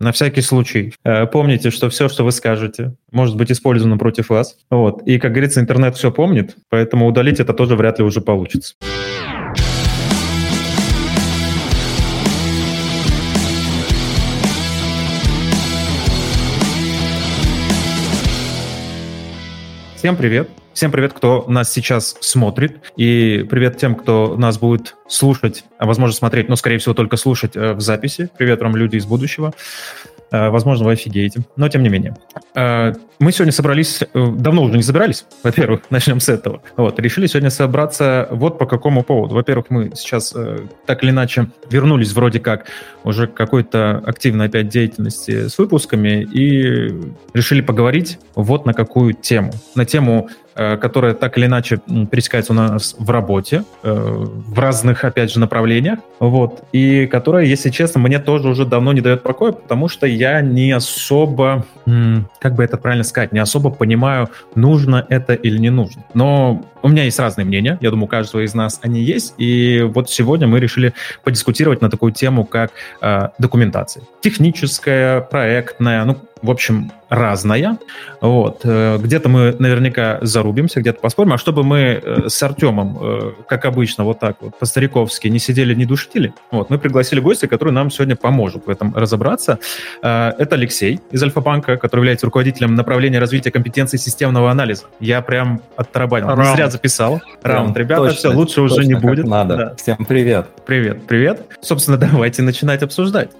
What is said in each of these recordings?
на всякий случай. Э, помните, что все, что вы скажете, может быть использовано против вас. Вот. И, как говорится, интернет все помнит, поэтому удалить это тоже вряд ли уже получится. Всем привет. Всем привет, кто нас сейчас смотрит. И привет тем, кто нас будет слушать, а возможно смотреть, но, скорее всего, только слушать э, в записи. Привет вам, люди из будущего. Э, возможно, вы офигеете, но тем не менее. Э, мы сегодня собрались, э, давно уже не собирались, во-первых, начнем с этого. Вот, решили сегодня собраться вот по какому поводу. Во-первых, мы сейчас так или иначе вернулись вроде как уже к какой-то активной опять деятельности с выпусками и решили поговорить вот на какую тему. На тему которая так или иначе пересекается у нас в работе, э, в разных, опять же, направлениях, вот, и которая, если честно, мне тоже уже давно не дает покоя, потому что я не особо, как бы это правильно сказать, не особо понимаю, нужно это или не нужно. Но у меня есть разные мнения, я думаю, у каждого из нас они есть, и вот сегодня мы решили подискутировать на такую тему, как э, документация. Техническая, проектная, ну, в общем, разная. Вот. Э, где-то мы наверняка зарубимся, где-то поспорим. А чтобы мы э, с Артемом, э, как обычно, вот так вот по-стариковски не сидели, не душили, вот, мы пригласили гостя, который нам сегодня поможет в этом разобраться. Это Алексей из Альфа-банка, который является руководителем направления развития компетенций системного анализа. Я прям оттарабанил. Не записал. Раунд. Ребята, точно, все, лучше уже не будет. надо. Да. Всем привет. Привет, привет. Собственно, давайте начинать обсуждать.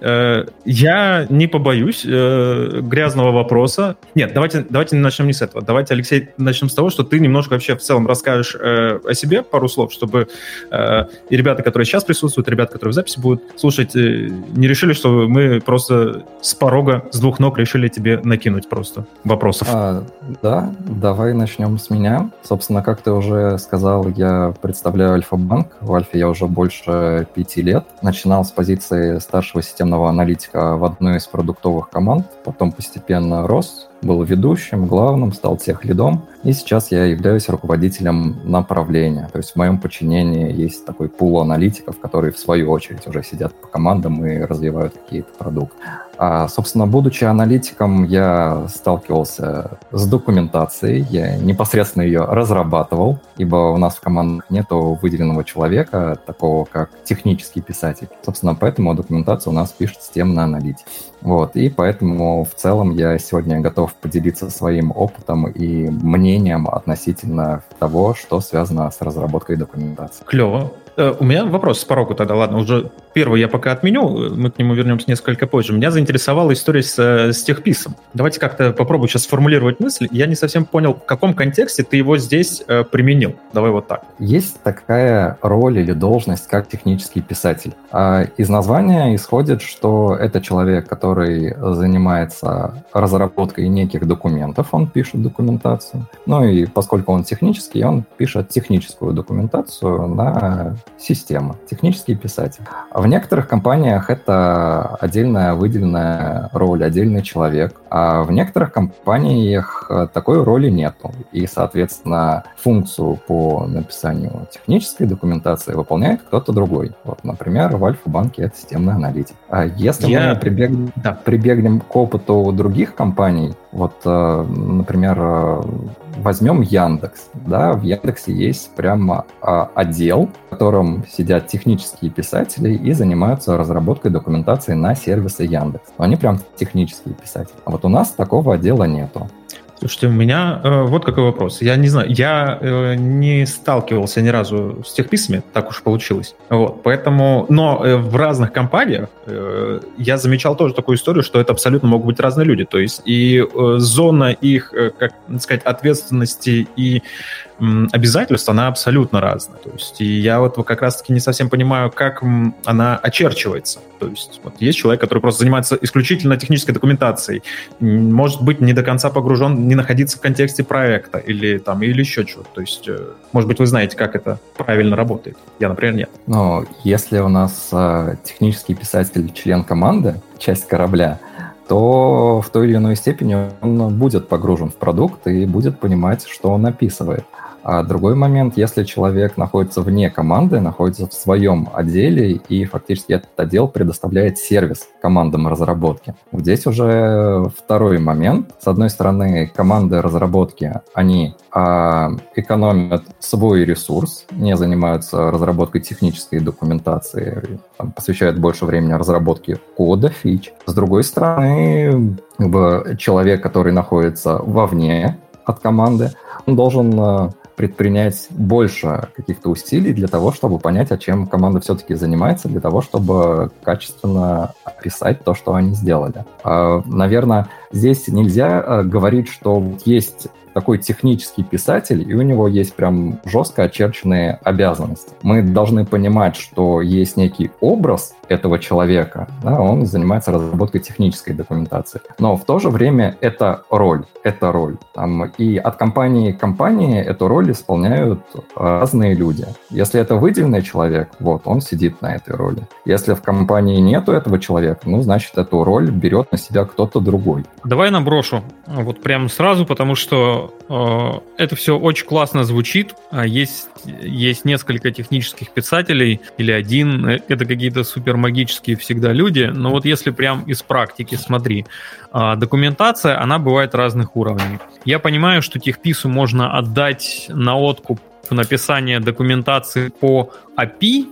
Я не побоюсь грязного вопроса. Нет, давайте, давайте начнем не с этого. Давайте, Алексей, начнем с того, что ты немножко вообще в целом расскажешь э, о себе пару слов, чтобы э, и ребята, которые сейчас присутствуют, и ребята, которые в записи будут слушать, э, не решили, что мы просто с порога, с двух ног решили тебе накинуть просто вопросов. А, да, давай начнем с меня. Собственно, как ты уже сказал, я представляю Альфа-банк. В Альфе я уже больше пяти лет. Начинал с позиции старшего системного аналитика в одной из продуктовых команд, потом постепенно рос, был ведущим, главным, стал тех лидом, и сейчас я являюсь руководителем направления. То есть в моем подчинении есть такой пул аналитиков, которые в свою очередь уже сидят по командам и развивают какие-то продукты. А, собственно, будучи аналитиком, я сталкивался с документацией, я непосредственно ее разрабатывал, ибо у нас в командах нет выделенного человека, такого как технический писатель. Собственно, поэтому документацию у нас пишет системный аналитик. Вот, и поэтому в целом я сегодня готов поделиться своим опытом и мнением относительно того, что связано с разработкой документации. Клево. Э, у меня вопрос с порога тогда, ладно, уже первый я пока отменю, мы к нему вернемся несколько позже. Меня заинтересовала история с, э, с техписом. Давайте как-то попробую сейчас сформулировать мысль. Я не совсем понял, в каком контексте ты его здесь э, применил. Давай вот так. Есть такая роль или должность, как технический писатель. А из названия исходит, что это человек, который занимается разработкой неких документов, он пишет документацию. Ну и поскольку он технический, он пишет техническую документацию на система, технический писатель. В некоторых компаниях это отдельная выделенная роль, отдельный человек, а в некоторых компаниях э, такой роли нету. И, соответственно, функцию по написанию технической документации выполняет кто-то другой. Вот, например, в Альфа-банке это системный аналитик. А если Я... мы прибег... да. прибегнем к опыту других компаний, вот, э, например, э, возьмем Яндекс. Да, в Яндексе есть прямо а, отдел, в котором сидят технические писатели и занимаются разработкой документации на сервисы Яндекс. Они прям технические писатели. А вот у нас такого отдела нету. Слушайте, у меня э, вот какой вопрос. Я не знаю, я э, не сталкивался ни разу с техписами, так уж получилось. Вот, поэтому, но э, в разных компаниях э, я замечал тоже такую историю, что это абсолютно могут быть разные люди. То есть и э, зона их, э, как сказать, ответственности и обязательств, она абсолютно разная. То есть, и я вот как раз-таки не совсем понимаю, как она очерчивается. То есть, вот есть человек, который просто занимается исключительно технической документацией, может быть, не до конца погружен, не находиться в контексте проекта или там, или еще чего-то. То есть, э, может быть, вы знаете, как это правильно работает. Я, например, нет. Ну, если у нас э, технический писатель член команды, часть корабля, то в той или иной степени он будет погружен в продукт и будет понимать, что он описывает. А другой момент, если человек находится вне команды, находится в своем отделе, и фактически этот отдел предоставляет сервис командам разработки. Здесь уже второй момент. С одной стороны, команды разработки, они а, экономят свой ресурс, не занимаются разработкой технической документации, там, посвящают больше времени разработке кода, фич. С другой стороны, человек, который находится вовне от команды, он должен а, предпринять больше каких-то усилий для того, чтобы понять, о чем команда все-таки занимается, для того, чтобы качественно описать то, что они сделали. А, Наверное, здесь нельзя а, говорить, что есть такой технический писатель, и у него есть прям жестко очерченные обязанности. Мы должны понимать, что есть некий образ этого человека, да, он занимается разработкой технической документации. Но в то же время это роль, это роль. Там, и от компании к компании эту роль исполняют разные люди. Если это выделенный человек, вот, он сидит на этой роли. Если в компании нету этого человека, ну, значит, эту роль берет на себя кто-то другой. Давай наброшу, вот прямо сразу, потому что э, это все очень классно звучит. А есть, есть несколько технических писателей или один. Э, это какие-то супер магические всегда люди. Но вот если прям из практики, смотри, э, документация, она бывает разных уровней. Я понимаю, что техпису можно отдать на откуп написание документации по API,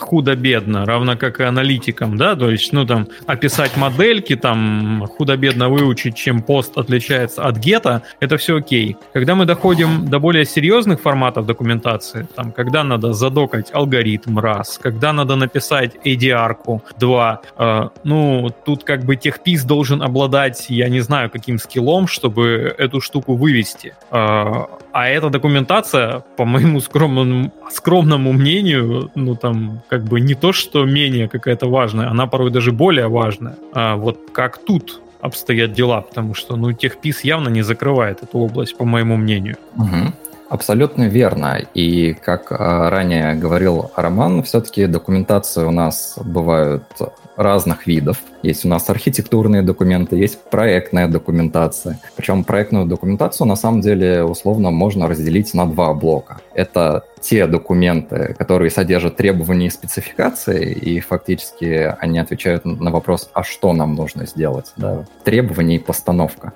худо-бедно, равно как и аналитикам, да, то есть, ну, там, описать модельки, там, худо-бедно выучить, чем пост отличается от гета, это все окей. Когда мы доходим до более серьезных форматов документации, там, когда надо задокать алгоритм, раз, когда надо написать ADR-ку, два, э, ну, тут как бы техпис должен обладать, я не знаю, каким скиллом, чтобы эту штуку вывести. Э, а эта документация, по моему скромному, скромному мнению, ну, там, как бы не то, что менее какая-то важная, она порой даже более важная. А вот как тут обстоят дела, потому что, ну, техпис явно не закрывает эту область, по моему мнению. Угу. Абсолютно верно. И как а, ранее говорил Роман, все-таки документации у нас бывают разных видов. Есть у нас архитектурные документы, есть проектная документация. Причем проектную документацию на самом деле условно можно разделить на два блока. Это те документы, которые содержат требования и спецификации, и фактически они отвечают на вопрос, а что нам нужно сделать? Да? Требования и постановка.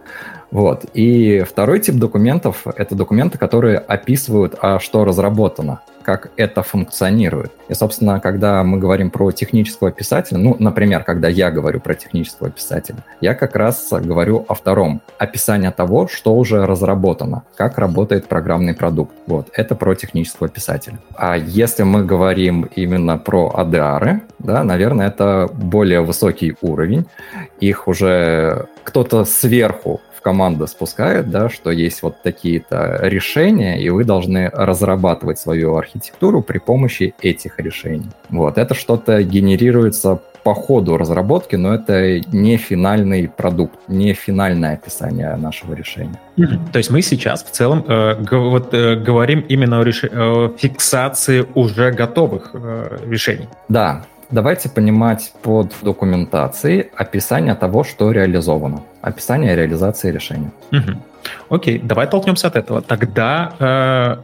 Вот. И второй тип документов — это документы, которые описывают, а что разработано, как это функционирует. И, собственно, когда мы говорим про технического писателя, ну, например, когда я говорю про технического писателя, я как раз говорю о втором. Описание того, что уже разработано, как работает программный продукт. Вот. Это про технического писателя. А если мы говорим именно про ADR, да, наверное, это более высокий уровень. Их уже кто-то сверху команда спускает, да, что есть вот такие-то решения, и вы должны разрабатывать свою архитектуру при помощи этих решений. Вот, это что-то генерируется по ходу разработки, но это не финальный продукт, не финальное описание нашего решения. То есть мы сейчас в целом э, вот, э, говорим именно о, реш... о фиксации уже готовых э, решений. Да, Давайте понимать под документацией описание того, что реализовано. Описание реализации решения. Угу. Окей, давай толкнемся от этого. Тогда э,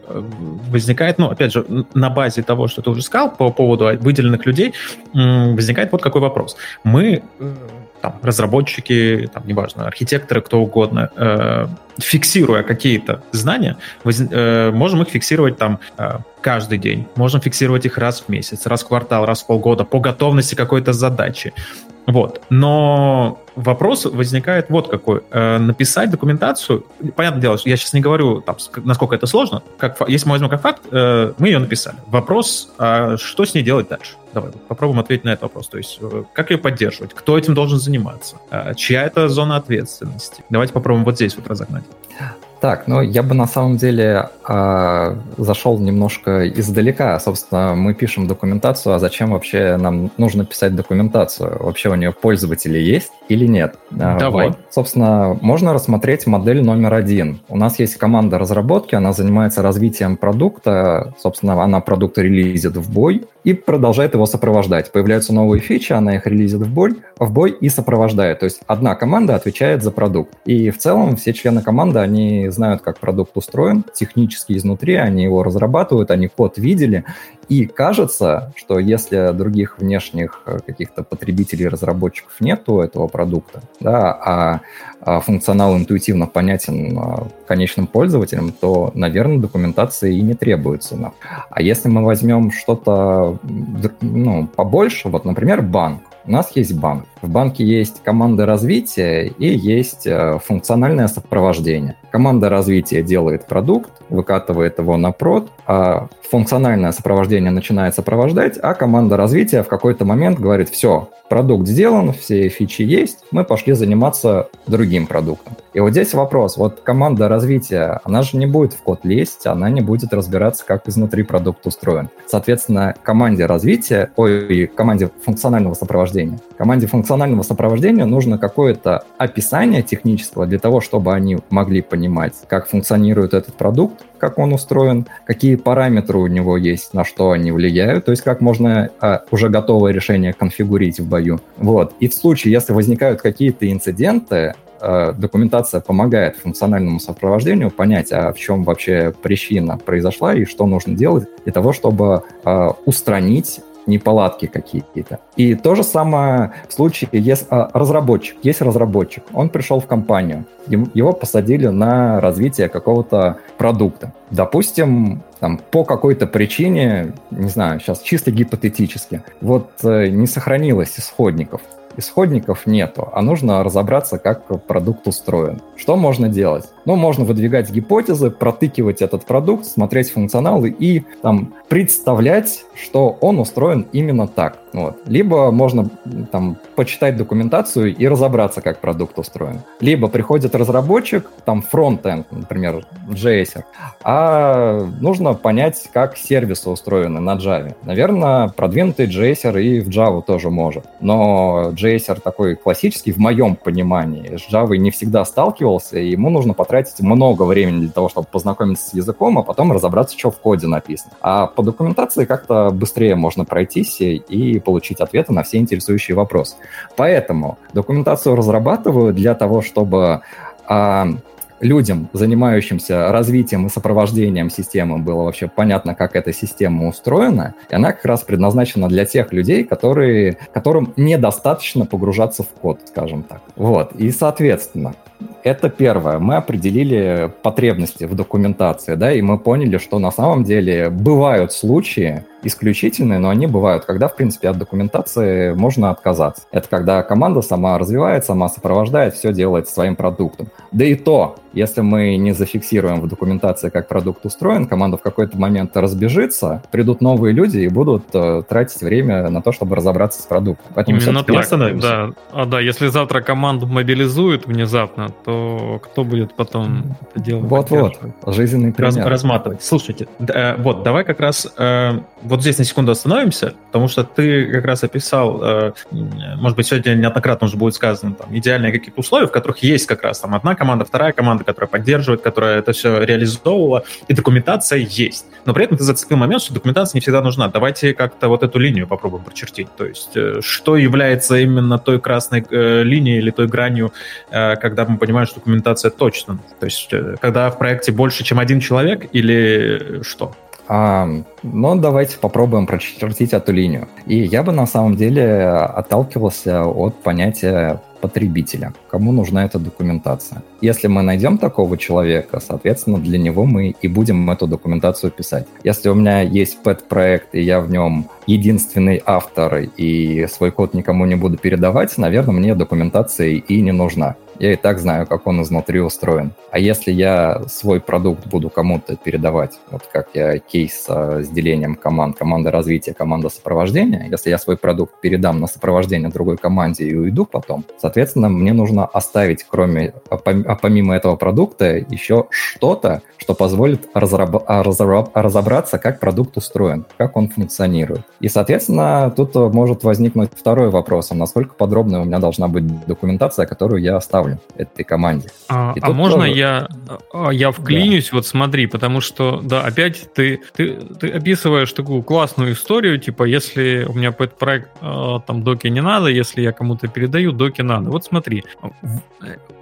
возникает, ну, опять же, на базе того, что ты уже сказал по поводу выделенных людей, э, возникает вот какой вопрос. Мы, э, там, разработчики, там, неважно, архитекторы, кто угодно, э, фиксируя какие-то знания, воз, э, можем их фиксировать там э, каждый день, можем фиксировать их раз в месяц, раз в квартал, раз в полгода по готовности какой-то задачи. Вот. Но вопрос возникает вот какой. Э, написать документацию, понятное дело, я сейчас не говорю, там, насколько это сложно, как, если мы возьмем как факт, э, мы ее написали. Вопрос, а что с ней делать дальше? Давай попробуем ответить на этот вопрос. То есть, э, как ее поддерживать? Кто этим должен заниматься? Чья это зона ответственности? Давайте попробуем вот здесь вот разогнать. Так, ну я бы на самом деле э, зашел немножко издалека. Собственно, мы пишем документацию, а зачем вообще нам нужно писать документацию? Вообще у нее пользователи есть или нет? А, Давай. Вот. Собственно, можно рассмотреть модель номер один. У нас есть команда разработки, она занимается развитием продукта. Собственно, она продукт релизит в бой и продолжает его сопровождать. Появляются новые фичи, она их релизит в бой, в бой и сопровождает. То есть одна команда отвечает за продукт. И в целом все члены команды, они знают, как продукт устроен, технически изнутри, они его разрабатывают, они код видели, и кажется, что если других внешних э, каких-то потребителей, разработчиков нету этого продукта, да, а, а функционал интуитивно понятен а, конечным пользователям, то, наверное, документации и не требуется. А если мы возьмем что-то ну, побольше, вот, например, банк, у нас есть банк. В банке есть команда развития и есть э, функциональное сопровождение. Команда развития делает продукт, выкатывает его на прод, а функциональное сопровождение начинает сопровождать, а команда развития в какой-то момент говорит, все, продукт сделан, все фичи есть, мы пошли заниматься другим продуктом. И вот здесь вопрос, вот команда развития, она же не будет в код лезть, она не будет разбираться, как изнутри продукт устроен. Соответственно, команде развития, ой, команде функционального сопровождения, команде функционального сопровождения нужно какое-то описание технического для того, чтобы они могли понимать, как функционирует этот продукт, как он устроен, какие параметры у него есть, на что они влияют, то есть как можно а, уже готовое решение конфигурить в бою. Вот. И в случае, если возникают какие-то инциденты, а, документация помогает функциональному сопровождению понять, а в чем вообще причина произошла и что нужно делать для того, чтобы а, устранить неполадки какие-то. И то же самое в случае, если а, разработчик, есть разработчик, он пришел в компанию, его посадили на развитие какого-то продукта. Допустим, там, по какой-то причине, не знаю, сейчас чисто гипотетически, вот э, не сохранилось исходников исходников нету, а нужно разобраться, как продукт устроен. Что можно делать? Ну, можно выдвигать гипотезы, протыкивать этот продукт, смотреть функционалы и там представлять, что он устроен именно так. Вот. Либо можно там почитать документацию и разобраться, как продукт устроен. Либо приходит разработчик, там фронтенд, например, JS, а нужно понять, как сервисы устроены на Java. Наверное, продвинутый JS и в Java тоже может. Но JS такой классический, в моем понимании, с Java не всегда сталкивался, и ему нужно потратить много времени для того, чтобы познакомиться с языком, а потом разобраться, что в коде написано. А по документации как-то быстрее можно пройтись и получить ответы на все интересующие вопросы. Поэтому документацию разрабатываю для того, чтобы а, людям, занимающимся развитием и сопровождением системы, было вообще понятно, как эта система устроена. И она как раз предназначена для тех людей, которые, которым недостаточно погружаться в код, скажем так. Вот. И, соответственно, это первое. Мы определили потребности в документации, да, и мы поняли, что на самом деле бывают случаи, исключительные, но они бывают, когда, в принципе, от документации можно отказаться. Это когда команда сама развивает, сама сопровождает, все делает своим продуктом. Да и то, если мы не зафиксируем в документации, как продукт устроен, команда в какой-то момент разбежится, придут новые люди и будут э, тратить время на то, чтобы разобраться с продуктом. Поэтому Именно так, да. А да, если завтра команду мобилизуют внезапно, то кто будет потом это делать? Вот-вот, жизненный пример. Раз, разматывать. Слушайте, э, вот, давай как раз э, вот здесь на секунду остановимся, потому что ты как раз описал, э, может быть, сегодня неоднократно уже будет сказано, там, идеальные какие-то условия, в которых есть как раз там одна команда, вторая команда, которая поддерживает, которая это все реализовывала, и документация есть. Но при этом ты зацепил момент, что документация не всегда нужна. Давайте как-то вот эту линию попробуем прочертить. То есть, э, что является именно той красной э, линией или той гранью, э, когда мы понимаем, что документация точно. То есть, э, когда в проекте больше, чем один человек или что? А, но давайте попробуем прочертить эту линию. И я бы на самом деле отталкивался от понятия потребителя, кому нужна эта документация. Если мы найдем такого человека, соответственно, для него мы и будем эту документацию писать. Если у меня есть пэт-проект, и я в нем единственный автор, и свой код никому не буду передавать, наверное, мне документация и не нужна я и так знаю, как он изнутри устроен. А если я свой продукт буду кому-то передавать, вот как я кейс с делением команд, команда развития, команда сопровождения, если я свой продукт передам на сопровождение другой команде и уйду потом, соответственно, мне нужно оставить, кроме, а, а помимо этого продукта, еще что-то, что позволит разраб, разраб, разобраться, как продукт устроен, как он функционирует. И, соответственно, тут может возникнуть второй вопрос, а насколько подробная у меня должна быть документация, которую я оставлю роли этой команде. А, а можно тоже... я, а, я вклинюсь? Да. Вот смотри, потому что, да, опять ты, ты, ты описываешь такую классную историю, типа, если у меня по этот проект а, там доки не надо, если я кому-то передаю, доки надо. Вот смотри, в,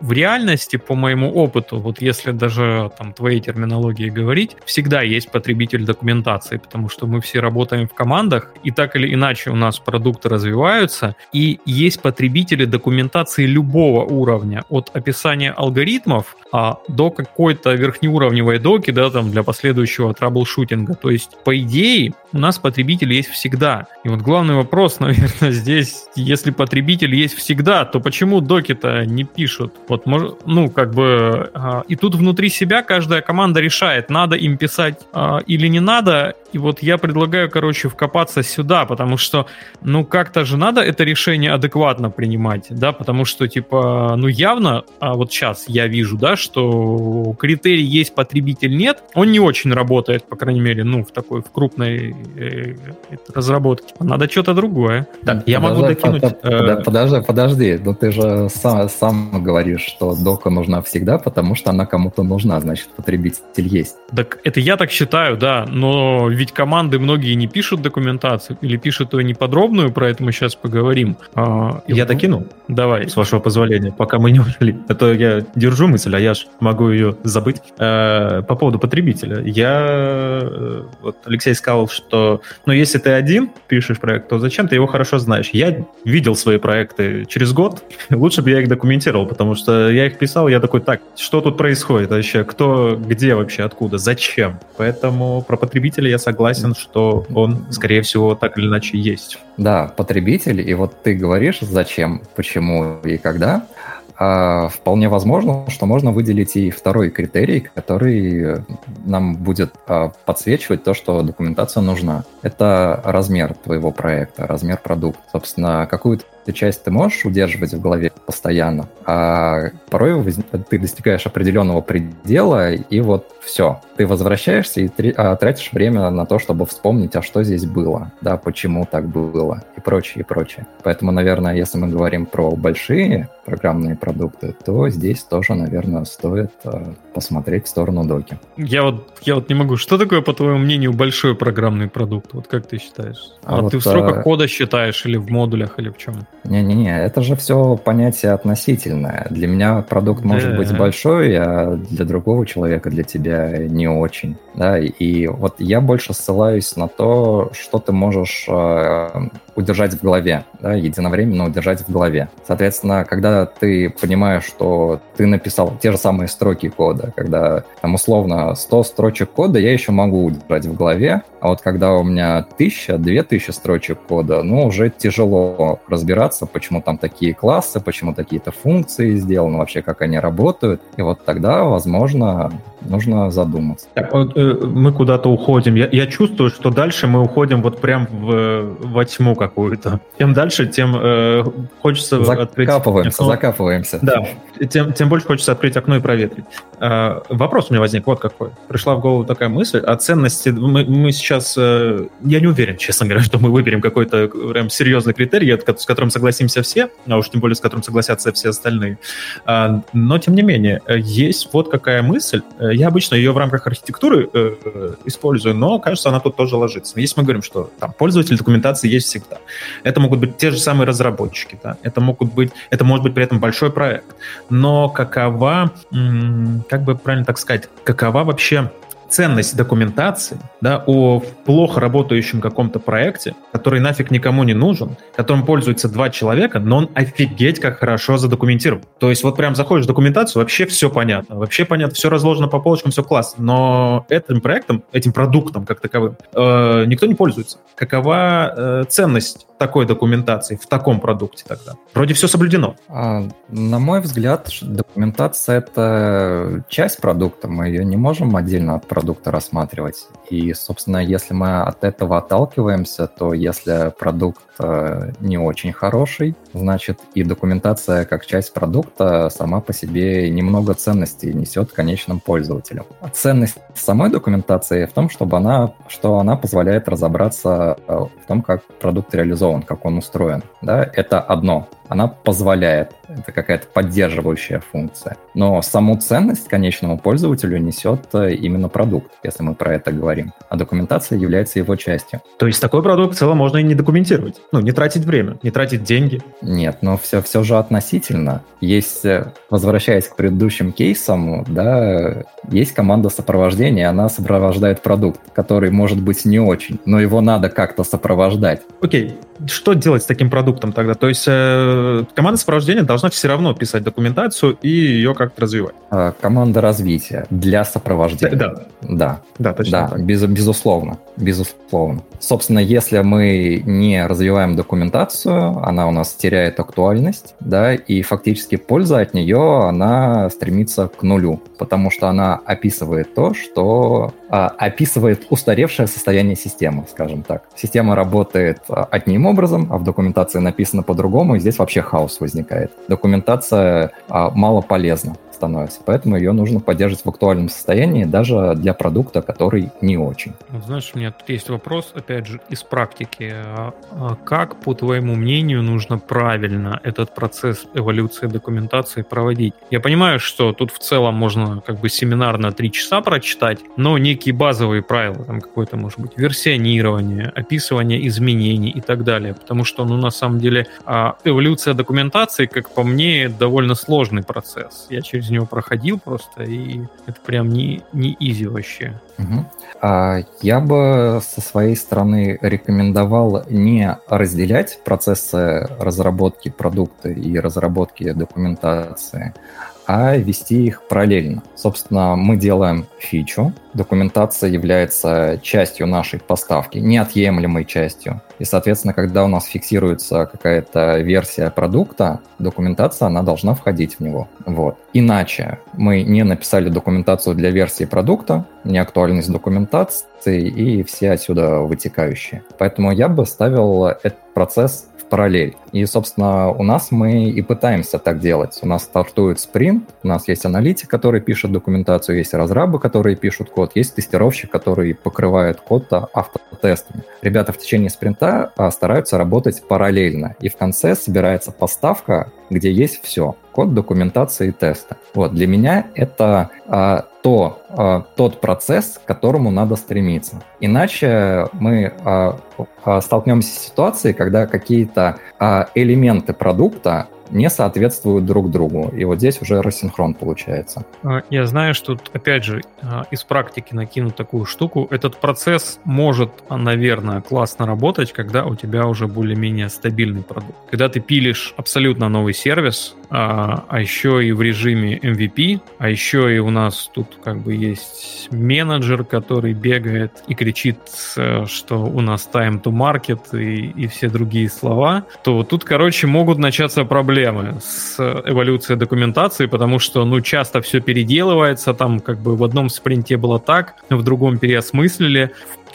в реальности, по моему опыту, вот если даже там твоей терминологии говорить, всегда есть потребитель документации, потому что мы все работаем в командах, и так или иначе у нас продукты развиваются, и есть потребители документации любого уровня, от описания алгоритмов а, до какой-то верхнеуровневой доки, да, там для последующего траблшутинга. То есть, по идее, у нас потребитель есть всегда. И вот главный вопрос, наверное, здесь, если потребитель есть всегда, то почему доки-то не пишут? Вот, ну, как бы, а, и тут внутри себя каждая команда решает, надо им писать а, или не надо. И вот я предлагаю, короче, вкопаться сюда, потому что, ну, как-то же надо это решение адекватно принимать, да, потому что, типа, ну, явно, а вот сейчас я вижу, да, что критерий есть, потребитель нет, он не очень работает, по крайней мере, ну, в такой, в крупной э, разработке. Надо что-то другое. Так, я подожди, могу докинуть... Под, э... Подожди, подожди, ну ты же сам, сам говоришь, что дока нужна всегда, потому что она кому-то нужна, значит, потребитель есть. Так это я так считаю, да, но ведь команды многие не пишут документацию или пишут ее неподробную, про это мы сейчас поговорим. А, я докину? Давай. С вашего позволения, пока мы не ушли. Это я держу мысль, а я ж могу ее забыть. Э, по поводу потребителя. Я... Э, вот Алексей сказал, что ну, если ты один пишешь проект, то зачем ты его хорошо знаешь? Я видел свои проекты через год. Лучше бы я их документировал, потому что я их писал, я такой, так, что тут происходит вообще? Кто, где вообще, откуда, зачем? Поэтому про потребителя я согласен, что он, скорее всего, так или иначе есть. Да, потребитель, и вот ты говоришь, зачем, почему и когда, а, вполне возможно, что можно выделить и второй критерий, который нам будет а, подсвечивать то, что документация нужна. Это размер твоего проекта, размер продукта. Собственно, какую-то часть ты можешь удерживать в голове постоянно, а порой ты достигаешь определенного предела, и вот все. Ты возвращаешься и а, тратишь время на то, чтобы вспомнить, а что здесь было, да, почему так было, и прочее, и прочее. Поэтому, наверное, если мы говорим про большие программные продукты, то здесь тоже, наверное, стоит а, посмотреть в сторону доки. Я вот, я вот не могу. Что такое, по твоему мнению, большой программный продукт? Вот как ты считаешь? А, а вот, ты в сроках а... кода считаешь или в модулях, или в чем? Не-не-не, это же все понятие относительное. Для меня продукт может быть большой, а для другого человека, для тебя не очень. Да? И вот я больше ссылаюсь на то, что ты можешь э, удержать в голове, да, единовременно удержать в голове. Соответственно, когда ты понимаешь, что ты написал те же самые строки кода, когда там условно 100 строчек кода я еще могу удержать в голове, а вот когда у меня 1000, 2000 строчек кода, ну, уже тяжело разбираться, почему там такие классы, почему такие-то функции сделаны, вообще как они работают. И вот тогда, возможно, нужно задуматься. Так, вот, э, мы куда-то уходим. Я, я чувствую, что дальше мы уходим вот прям в, во тьму какую-то. Тем дальше, тем э, хочется закапываемся, открыть... Закапываемся, Да, тем, тем больше хочется открыть окно и проветрить. Э, вопрос у меня возник вот какой. Пришла в голову такая мысль о ценности. Мы, мы сейчас... Э, я не уверен, честно говоря, что мы выберем какой-то прям серьезный критерий, с которым согласимся все, а уж тем более с которым согласятся все остальные. Э, но, тем не менее, есть вот какая мысль, э, я обычно ее в рамках архитектуры э, э, использую, но, кажется, она тут тоже ложится. Если мы говорим, что там пользователь документации есть всегда, это могут быть те же самые разработчики, да, это могут быть, это может быть при этом большой проект, но какова, как бы правильно так сказать, какова вообще ценность документации да, о плохо работающем каком-то проекте, который нафиг никому не нужен, которым пользуются два человека, но он офигеть как хорошо задокументирован. То есть вот прям заходишь в документацию, вообще все понятно, вообще понятно, все разложено по полочкам, все классно, но этим проектом, этим продуктом как таковым э, никто не пользуется. Какова э, ценность такой документации в таком продукте тогда? Вроде все соблюдено. А, на мой взгляд, документация — это часть продукта, мы ее не можем отдельно от продукта рассматривать. И, собственно, если мы от этого отталкиваемся, то если продукт э, не очень хороший, значит, и документация как часть продукта сама по себе немного ценностей несет конечным пользователям. Ценность самой документации в том, чтобы она, что она позволяет разобраться э, в том, как продукт реализован, как он устроен. Да? Это одно она позволяет, это какая-то поддерживающая функция. Но саму ценность конечному пользователю несет э, именно продукт, если мы про это говорим. А документация является его частью. То есть такой продукт в целом можно и не документировать? Ну, не тратить время, не тратить деньги? Нет, но все, все же относительно. Есть, э, возвращаясь к предыдущим кейсам, да, есть команда сопровождения, она сопровождает продукт, который может быть не очень, но его надо как-то сопровождать. Окей, что делать с таким продуктом тогда? То есть э, команда сопровождения должна все равно писать документацию и ее как-то развивать. А, команда развития для сопровождения. Да. Да. Да, точно. Да, без, безусловно. Безусловно. Собственно, если мы не развиваем документацию, она у нас теряет актуальность, да, и фактически польза от нее, она стремится к нулю, потому что она описывает то, что а, описывает устаревшее состояние системы, скажем так. Система работает а, одним образом, а в документации написано по-другому, и здесь вообще хаос возникает. Документация а, мало полезна становится. Поэтому ее нужно поддерживать в актуальном состоянии даже для продукта, который не очень. Знаешь, у меня тут есть вопрос, опять же, из практики. А, а как, по твоему мнению, нужно правильно этот процесс эволюции документации проводить? Я понимаю, что тут в целом можно как бы семинар на три часа прочитать, но некие базовые правила, там какое-то, может быть, версионирование, описывание изменений и так далее. Потому что, ну, на самом деле, а, эволюция документации, как по мне, довольно сложный процесс. Я через через него проходил просто, и это прям не, не изи вообще. Угу. А, я бы со своей стороны рекомендовал не разделять процессы разработки продукта и разработки документации, а вести их параллельно. Собственно, мы делаем фичу, документация является частью нашей поставки, неотъемлемой частью. И, соответственно, когда у нас фиксируется какая-то версия продукта, документация, она должна входить в него. Вот. Иначе мы не написали документацию для версии продукта, неактуальность документации и все отсюда вытекающие. Поэтому я бы ставил этот процесс параллель. И, собственно, у нас мы и пытаемся так делать. У нас стартует спринт, у нас есть аналитик, который пишет документацию, есть разрабы, которые пишут код, есть тестировщик, который покрывает код автотестами. Ребята в течение спринта а, стараются работать параллельно. И в конце собирается поставка, где есть все. Код, документация и тесты. Вот, для меня это а, то, а, тот процесс, к которому надо стремиться. Иначе мы а, а, столкнемся с ситуацией, когда какие-то элементы продукта не соответствуют друг другу. И вот здесь уже рассинхрон получается. А, я знаю, что тут, опять же, а, из практики накину такую штуку. Этот процесс может, наверное, классно работать, когда у тебя уже более-менее стабильный продукт. Когда ты пилишь абсолютно новый сервис, а, а еще и в режиме MVP, а еще и у нас тут как бы есть менеджер, который бегает и кричит, э, что у нас time to market и, и все другие слова, то тут, короче, могут начаться проблемы с эволюцией документации, потому что, ну, часто все переделывается, там как бы в одном спринте было так, в другом переосмыслили,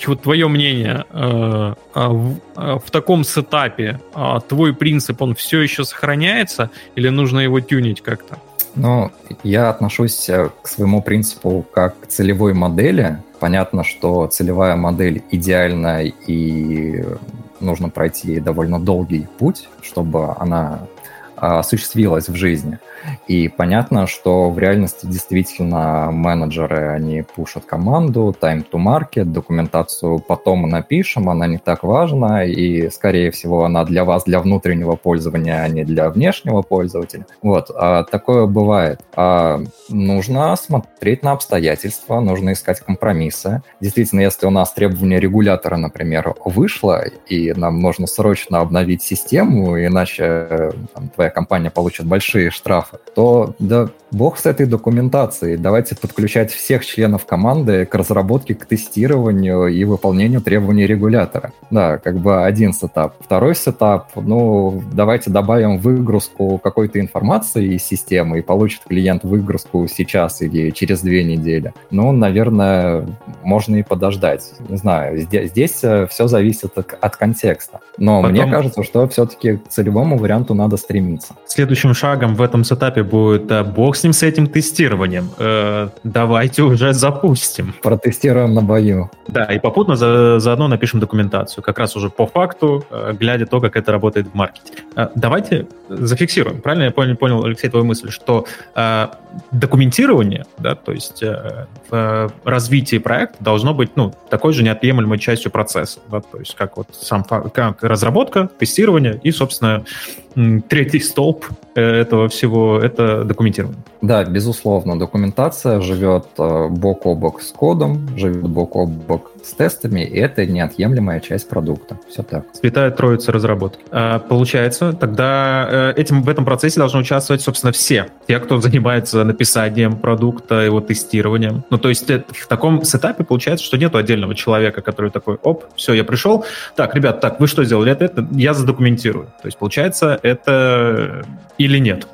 вот твое мнение э, а в, а в таком сетапе, а твой принцип, он все еще сохраняется или нужно его тюнить как-то? Ну, я отношусь э, к своему принципу как к целевой модели. Понятно, что целевая модель идеальна и нужно пройти довольно долгий путь, чтобы она осуществилась в жизни. И понятно, что в реальности действительно менеджеры, они пушат команду, time to market, документацию потом напишем, она не так важна, и, скорее всего, она для вас, для внутреннего пользования, а не для внешнего пользователя. Вот, а такое бывает. А нужно смотреть на обстоятельства, нужно искать компромиссы. Действительно, если у нас требование регулятора, например, вышло, и нам нужно срочно обновить систему, иначе там, твоя компания получит большие штрафы, то да бог с этой документацией. Давайте подключать всех членов команды к разработке, к тестированию и выполнению требований регулятора. Да, как бы один setup. Второй setup, ну, давайте добавим выгрузку какой-то информации из системы, и получит клиент выгрузку сейчас или через две недели. Ну, наверное, можно и подождать. Не знаю, здесь, здесь э, все зависит от, от контекста. Но Потом... мне кажется, что все-таки к целевому варианту надо стремиться. Следующим шагом в этом сетапе будет э, бог с ним, с этим тестированием. Э, давайте уже запустим. Протестируем на бою. Да, и попутно за, заодно напишем документацию, как раз уже по факту, э, глядя то, как это работает в маркете. Э, давайте зафиксируем. Правильно я понял, понял Алексей, твою мысль, что э, документирование, да, то есть э, в развитии проекта должно быть ну, такой же неотъемлемой частью процесса. Да, то есть как вот сам как разработка, тестирование и, собственно, третий столб э, этого всего — это документирование. Да, безусловно, документация живет э, бок о бок с кодом, живет бок о бок с тестами, и это неотъемлемая часть продукта. Все так. Святая троица разработки. А, получается, тогда э, этим, в этом процессе должны участвовать, собственно, все. Те, кто занимается написанием продукта, его тестированием. Ну, то есть в таком сетапе получается, что нету отдельного человека, который такой, оп, все, я пришел. Так, ребят, так, вы что сделали? Это, это я задокументирую. То есть, получается, это или нет?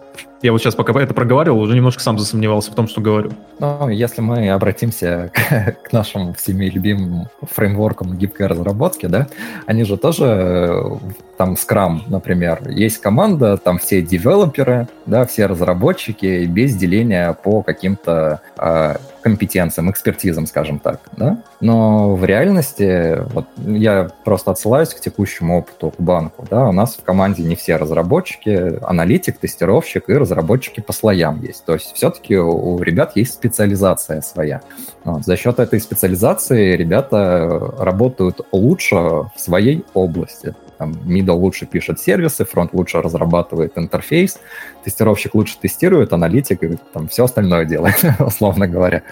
Я вот сейчас, пока это проговаривал, уже немножко сам засомневался в том, что говорю. Ну, если мы обратимся к, к нашим всеми любимым фреймворкам гибкой разработки, да, они же тоже э, там Scrum, например, есть команда, там все девелоперы, да, все разработчики без деления по каким-то э, компетенциям, экспертизам, скажем так, да. Но в реальности, вот я просто отсылаюсь к текущему опыту, к банку, да, у нас в команде не все разработчики, аналитик, тестировщик и разработчики по слоям есть. То есть все-таки у ребят есть специализация своя. Вот. За счет этой специализации ребята работают лучше в своей области там, middle лучше пишет сервисы, фронт лучше разрабатывает интерфейс, тестировщик лучше тестирует, аналитик и там все остальное делает, условно говоря.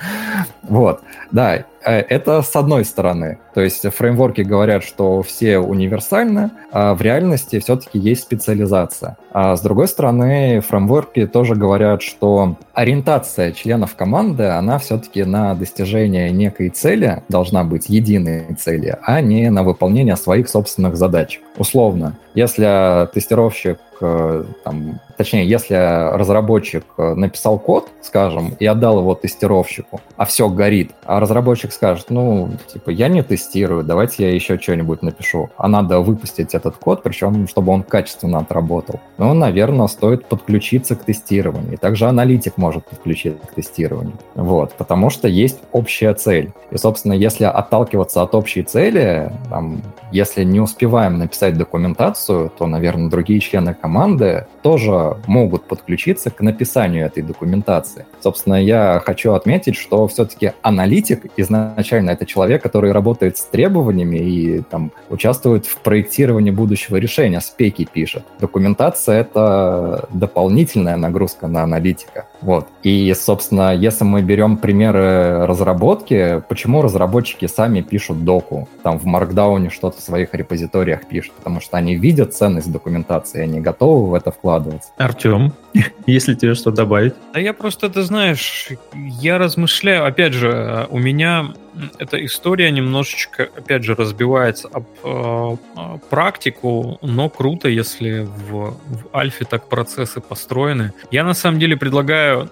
Вот, да, э, это с одной стороны. То есть фреймворки говорят, что все универсальны, а в реальности все-таки есть специализация. А с другой стороны, фреймворки тоже говорят, что ориентация членов команды, она все-таки на достижение некой цели должна быть единой цели, а не на выполнение своих собственных задач. Условно, если тестировщик там, точнее, если разработчик э, написал код, скажем, и отдал его тестировщику, а все горит, а разработчик скажет, ну, типа, я не тестирую, давайте я еще что-нибудь напишу. А надо выпустить этот код, причем, чтобы он качественно отработал. Ну, наверное, стоит подключиться к тестированию. И также аналитик может подключиться к тестированию. Вот, потому что есть общая цель. И, собственно, если отталкиваться от общей цели, там, если не успеваем написать документацию, то, наверное, другие члены команды тоже могут подключиться к написанию этой документации. Собственно, я хочу отметить, что все-таки аналитик изначально это человек, который работает с требованиями и там участвует в проектировании будущего решения, спеки пишет. Документация — это дополнительная нагрузка на аналитика. Вот. И, собственно, если мы берем примеры разработки, почему разработчики сами пишут доку? Там в Markdown что-то в своих репозиториях пишут, потому что они видят ценность документации, они готовы в это вкладываться. Артем, если тебе что добавить? Да я просто, ты знаешь, я размышляю, опять же, у меня эта история немножечко, опять же, разбивается об э, практику, но круто, если в, в альфе так процессы построены. Я на самом деле предлагаю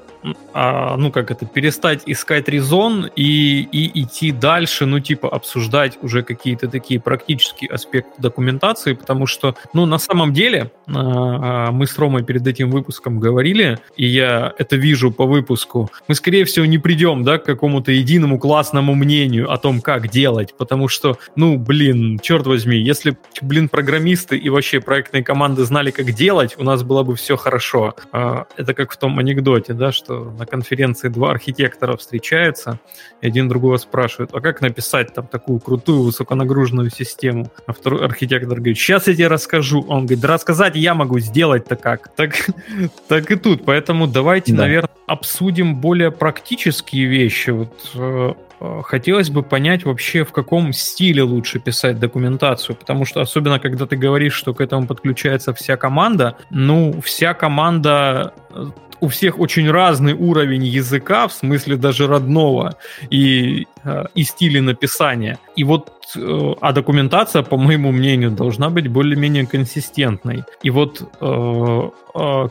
а, ну как это, перестать искать резон и, и идти дальше, ну типа обсуждать уже какие-то такие практические аспекты документации, потому что, ну на самом деле, а, а, мы с Ромой перед этим выпуском говорили, и я это вижу по выпуску, мы скорее всего не придем, да, к какому-то единому классному мнению о том, как делать, потому что, ну блин, черт возьми, если, блин, программисты и вообще проектные команды знали, как делать, у нас было бы все хорошо. Это как в том анекдоте, да, что на конференции два архитектора встречаются, и один другого спрашивает, а как написать там такую крутую высоконагруженную систему? А второй архитектор говорит, сейчас я тебе расскажу. Он говорит, да рассказать я могу, сделать-то как? Так, так и тут. Поэтому давайте, да. наверное, обсудим более практические вещи. Вот, э, хотелось бы понять вообще, в каком стиле лучше писать документацию, потому что особенно, когда ты говоришь, что к этому подключается вся команда, ну, вся команда у всех очень разный уровень языка, в смысле даже родного, и, э, и стиля написания. И вот, э, а документация, по моему мнению, должна быть более-менее консистентной. И вот э,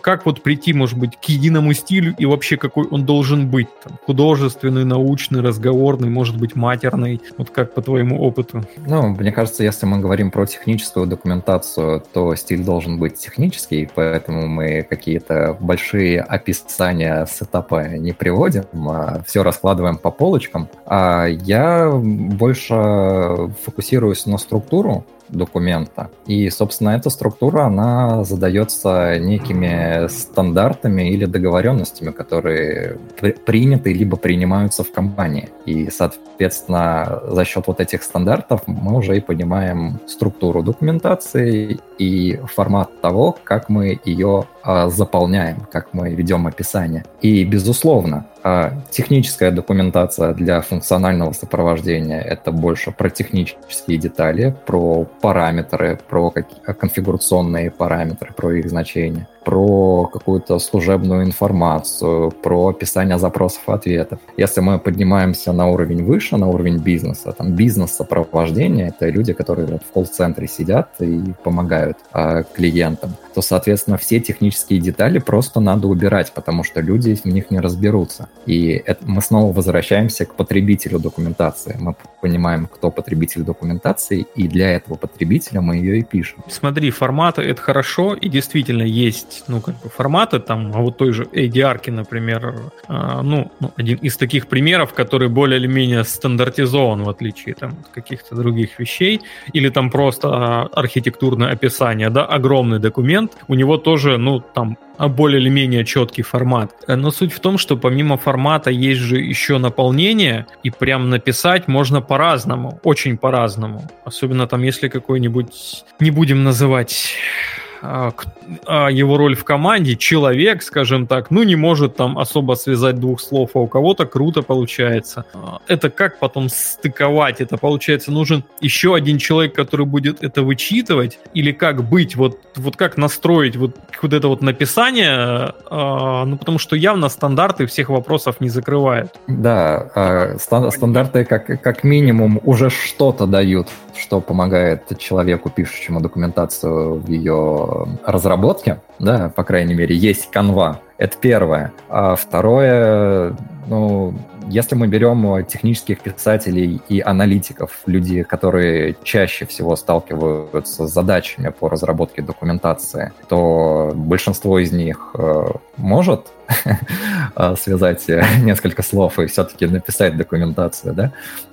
как вот прийти, может быть, к единому стилю и вообще какой он должен быть? Там, художественный, научный, разговорный, может быть, матерный? Вот как по твоему опыту? Ну, мне кажется, если мы говорим про техническую документацию, то стиль должен быть технический, поэтому мы какие-то большие описания сетапа не приводим, а все раскладываем по полочкам. А я больше фокусируюсь на структуру, документа. И, собственно, эта структура, она задается некими стандартами или договоренностями, которые приняты либо принимаются в компании. И, соответственно, за счет вот этих стандартов мы уже и понимаем структуру документации и формат того, как мы ее а, заполняем, как мы ведем описание. И, безусловно, техническая документация для функционального сопровождения — это больше про технические детали, про параметры, про конфигурационные параметры, про их значения про какую-то служебную информацию, про описание запросов и ответов. Если мы поднимаемся на уровень выше, на уровень бизнеса, там бизнес-сопровождение, это люди, которые вот в колл-центре сидят и помогают э, клиентам, то, соответственно, все технические детали просто надо убирать, потому что люди в них не разберутся. И это, мы снова возвращаемся к потребителю документации. Мы понимаем, кто потребитель документации, и для этого потребителя мы ее и пишем. Смотри, форматы — это хорошо, и действительно есть есть, ну, как бы форматы, там, а вот той же ADR, например, э, ну, ну, один из таких примеров, который более или менее стандартизован, в отличие там, от каких-то других вещей, или там просто а, архитектурное описание, да, огромный документ, у него тоже, ну, там, более или менее четкий формат. Но суть в том, что помимо формата есть же еще наполнение, и прям написать можно по-разному, очень по-разному. Особенно там, если какой-нибудь, не будем называть а, а, его роль в команде, человек, скажем так, ну не может там особо связать двух слов, а у кого-то круто получается. А, это как потом стыковать? Это получается нужен еще один человек, который будет это вычитывать? Или как быть? Вот, вот как настроить вот, вот это вот написание? Ну потому что явно стандарты всех вопросов не закрывают. Да, стандарты как, как минимум уже что-то дают, что помогает человеку, пишущему документацию в ее разработке, да, по крайней мере, есть канва. Это первое. А второе, ну, если мы берем технических писателей и аналитиков, люди, которые чаще всего сталкиваются с задачами по разработке документации, то большинство из них э, может связать несколько слов и все-таки написать документацию,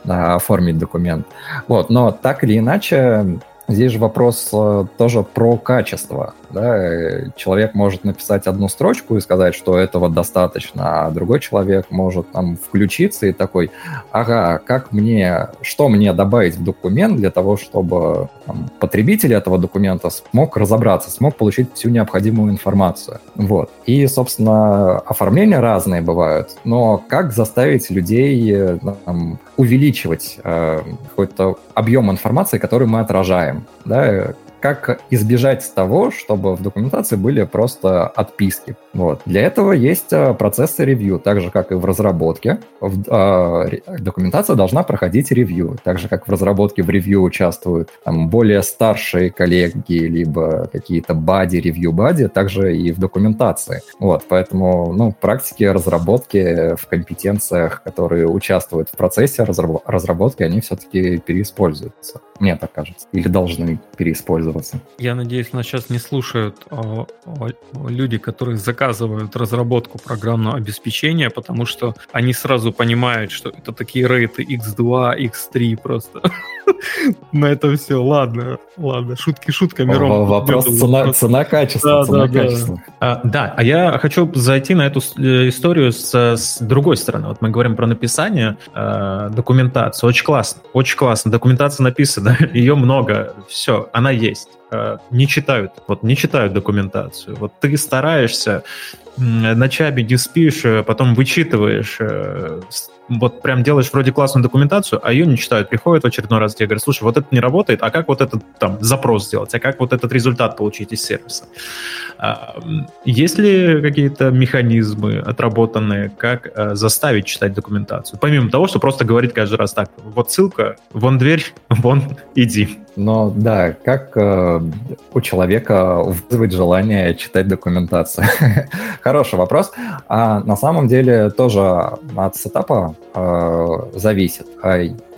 да, оформить документ. Вот, но так или иначе, Здесь же вопрос э, тоже про качество. Да? Человек может написать одну строчку и сказать, что этого достаточно, а другой человек может там включиться и такой, ага, как мне, что мне добавить в документ для того, чтобы там, потребитель этого документа смог разобраться, смог получить всю необходимую информацию. Вот. И, собственно, оформления разные бывают, но как заставить людей э, там, увеличивать э, какой-то объем информации, который мы отражаем, да, как избежать того, чтобы в документации были просто отписки. Вот. Для этого есть э, процессы ревью, так же, как и в разработке. В, э, документация должна проходить ревью, так же, как в разработке в ревью участвуют там, более старшие коллеги, либо какие-то бади, ревью-бади, также и в документации. Вот, поэтому ну, практики разработки в компетенциях, которые участвуют в процессе разработки, они все-таки переиспользуются. Мне так кажется. Или должны переиспользоваться. Я надеюсь, нас сейчас не слушают о, о, о люди, которые заказывают разработку программного обеспечения, потому что они сразу понимают, что это такие рейты X2, X3 просто. На это все. Ладно, ладно. Шутки шутками, Ром. Вопрос цена, цена качество. Да, да, качество. А, да, а я хочу зайти на эту э, историю с, с другой стороны. Вот мы говорим про написание э, документации. Очень классно. Очень классно. Документация написана. Ее много. Все, она есть э, не читают, вот не читают документацию. Вот ты стараешься, ночами не спишь, э, потом вычитываешь, э, вот прям делаешь вроде классную документацию, а ее не читают. Приходят в очередной раз тебе говорят, слушай, вот это не работает, а как вот этот там запрос сделать, а как вот этот результат получить из сервиса? А, есть ли какие-то механизмы отработанные, как заставить читать документацию? Помимо того, что просто говорить каждый раз так, вот ссылка, вон дверь, вон иди. Но да, как э, у человека вызвать желание читать документацию? Хороший вопрос. А на самом деле тоже от сетапа э, зависит.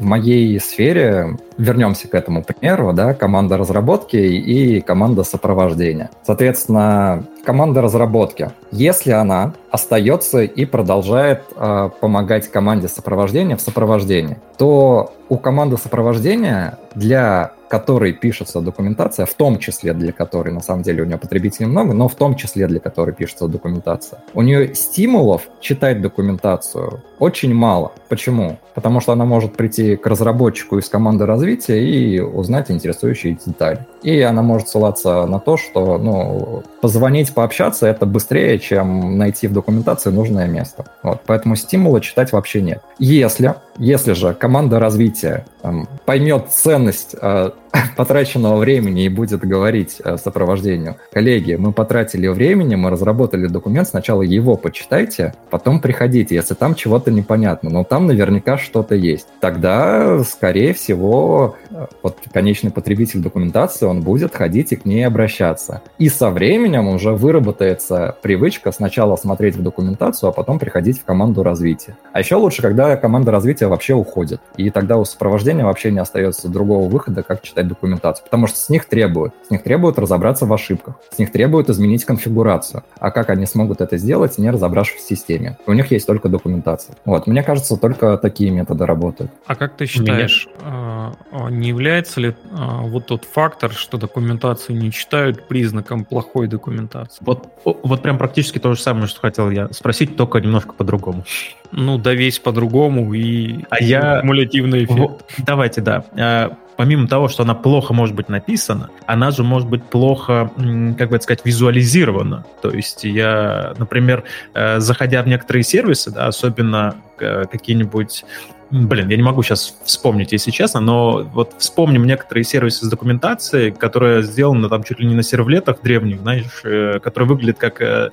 В моей сфере, вернемся к этому примеру, да, команда разработки и команда сопровождения. Соответственно, команда разработки, если она остается и продолжает э, помогать команде сопровождения в сопровождении, то у команды сопровождения для которой пишется документация, в том числе для которой, на самом деле, у нее потребителей много, но в том числе для которой пишется документация. У нее стимулов читать документацию очень мало. Почему? Потому что она может прийти к разработчику из команды развития и узнать интересующие детали. И она может ссылаться на то, что ну, позвонить, пообщаться — это быстрее, чем найти в документации нужное место. Вот. Поэтому стимула читать вообще нет. Если, если же команда развития там, поймет ценность э, потраченного времени и будет говорить э, сопровождению, коллеги, мы потратили времени, мы разработали документ, сначала его почитайте, потом приходите, если там чего-то непонятно, но там наверняка что-то есть. Тогда, скорее всего, вот конечный потребитель документации, он будет ходить и к ней обращаться. И со временем уже выработается привычка сначала смотреть в документацию, а потом приходить в команду развития. А еще лучше, когда команда развития вообще уходит, и тогда у сопровождения вообще не остается другого выхода, как читать документацию, потому что с них требуют. С них требуют разобраться в ошибках, с них требуют изменить конфигурацию. А как они смогут это сделать, не разобравшись в системе? У них есть только документация. Вот, мне кажется, только такие методы работают. А как ты считаешь, Меня... А, не является ли а, вот тот фактор, что документацию не читают, признаком плохой документации? Вот, вот прям практически то же самое, что хотел я спросить, только немножко по-другому. Ну, да весь по-другому и а я... кумулятивный эффект. Давайте, да. Помимо того, что она плохо может быть написана, она же может быть плохо, как бы это сказать, визуализирована. То есть я, например, э, заходя в некоторые сервисы, да, особенно какие-нибудь Блин, я не могу сейчас вспомнить, если честно, но вот вспомним некоторые сервисы с документацией, которые сделаны там чуть ли не на сервлетах древних, знаешь, э, которые выглядят как э,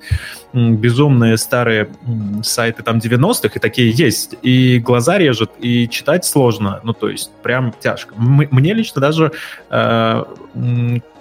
безумные старые сайты там 90-х, и такие есть. И глаза режет, и читать сложно, ну то есть прям тяжко. Мне лично даже э,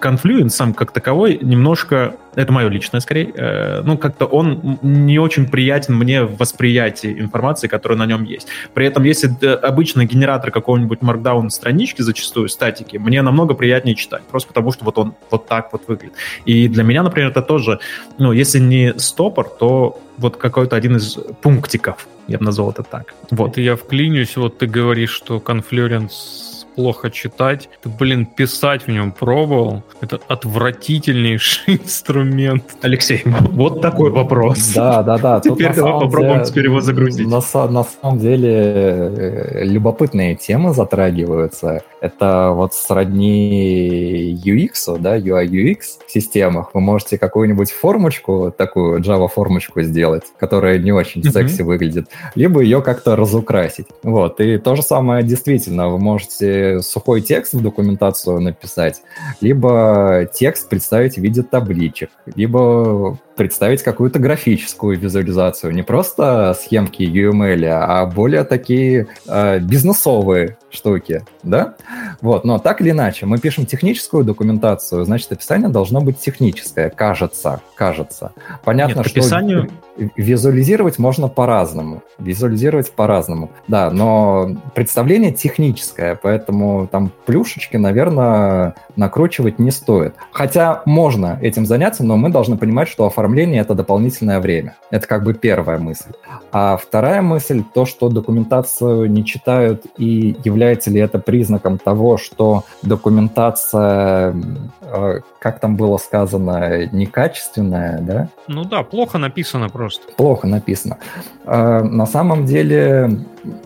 Confluence сам как таковой немножко, это мое личное скорее, э, ну как-то он не очень приятен мне в восприятии информации, которая на нем есть. При этом, если обычный генератор какого-нибудь markdown странички, зачастую статики, мне намного приятнее читать, просто потому что вот он вот так вот выглядит. И для меня, например, это тоже, ну если не стопор, то вот какой-то один из пунктиков, я бы назвал это так. Вот. Это я вклинюсь, вот ты говоришь, что Confluence плохо читать. Ты, блин, писать в нем пробовал. Это отвратительнейший инструмент. Алексей, вот такой вопрос. Да, да, да. Теперь давай попробуем теперь его загрузить. На, на самом деле э, любопытные темы затрагиваются. Это вот сродни UX, да, UI UX в системах. Вы можете какую-нибудь формочку, такую Java формочку сделать, которая не очень uh-huh. секси выглядит, либо ее как-то разукрасить. Вот, и то же самое действительно, вы можете сухой текст в документацию написать, либо текст представить в виде табличек, либо представить какую-то графическую визуализацию, не просто схемки UML, а более такие э, бизнесовые штуки, да? Вот, но так или иначе, мы пишем техническую документацию, значит, описание должно быть техническое, кажется, кажется. Понятно, Нет, что описанию... визуализировать можно по-разному, визуализировать по-разному, да, но представление техническое, поэтому там плюшечки, наверное, накручивать не стоит. Хотя можно этим заняться, но мы должны понимать, что оформление — это дополнительное время. Это как бы первая мысль. А вторая мысль — то, что документацию не читают и является ли это признаком того, что документация, э, как там было сказано, некачественная, да? Ну да, плохо написано просто. Плохо написано. Э, на самом деле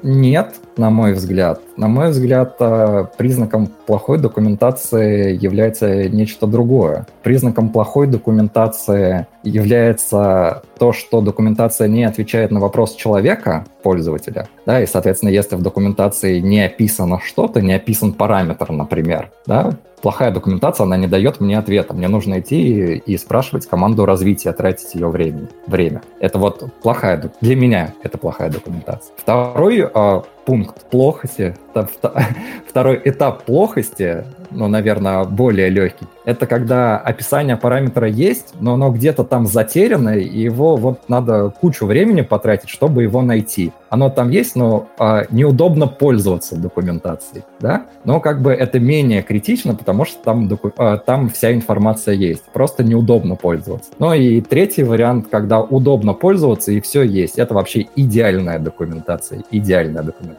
Нет, на мой взгляд. На мой взгляд, э, признаком плохой документации является нечто другое. Признаком плохой документации является то, что документация не отвечает на вопрос человека, пользователя, да, и, соответственно, если в документации не описано что-то, не описан параметр, например, да, плохая документация, она не дает мне ответа. Мне нужно идти и, и спрашивать команду развития, тратить ее время. время. Это вот плохая, для меня это плохая документация. Второй э, пункт плохости, второй этап плохости, ну, наверное, более легкий, это когда описание параметра есть, но оно где-то там затеряно, и его вот надо кучу времени потратить, чтобы его найти. Оно там есть, но а, неудобно пользоваться документацией, да? Но как бы это менее критично, потому что там, доку... а, там вся информация есть. Просто неудобно пользоваться. Ну и третий вариант, когда удобно пользоваться и все есть. Это вообще идеальная документация. Идеальная документация.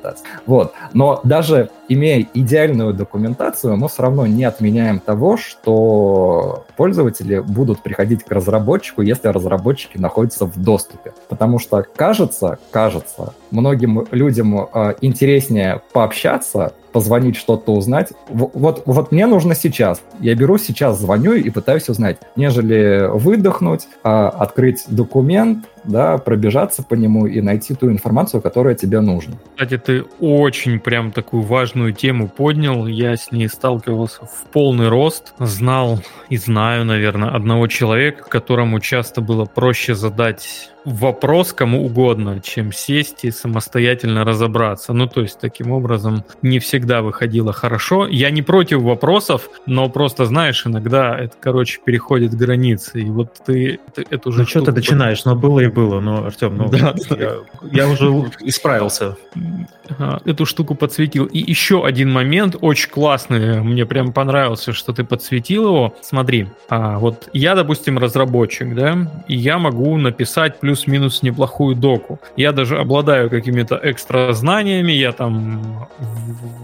Вот. Но даже имея идеальную документацию, мы все равно не отменяем того, что пользователи будут приходить к разработчику, если разработчики находятся в доступе. Потому что кажется, кажется, многим людям э, интереснее пообщаться позвонить, что-то узнать. Вот, вот мне нужно сейчас. Я беру сейчас, звоню и пытаюсь узнать, нежели выдохнуть, а, открыть документ, да, пробежаться по нему и найти ту информацию, которая тебе нужна. Кстати, ты очень прям такую важную тему поднял. Я с ней сталкивался в полный рост. Знал и знаю, наверное, одного человека, которому часто было проще задать вопрос кому угодно, чем сесть и самостоятельно разобраться. Ну, то есть, таким образом, не всегда выходило хорошо. Я не против вопросов, но просто, знаешь, иногда это, короче, переходит границы. И вот ты, ты это уже... Ну, что ты начинаешь? Но было и было. Но, Артем, ну, да, я, я уже исправился. Эту штуку подсветил. И еще один момент, очень классный, мне прям понравился, что ты подсветил его. Смотри, а, вот я, допустим, разработчик, да, и я могу написать плюс плюс-минус неплохую доку. Я даже обладаю какими-то экстра знаниями, я там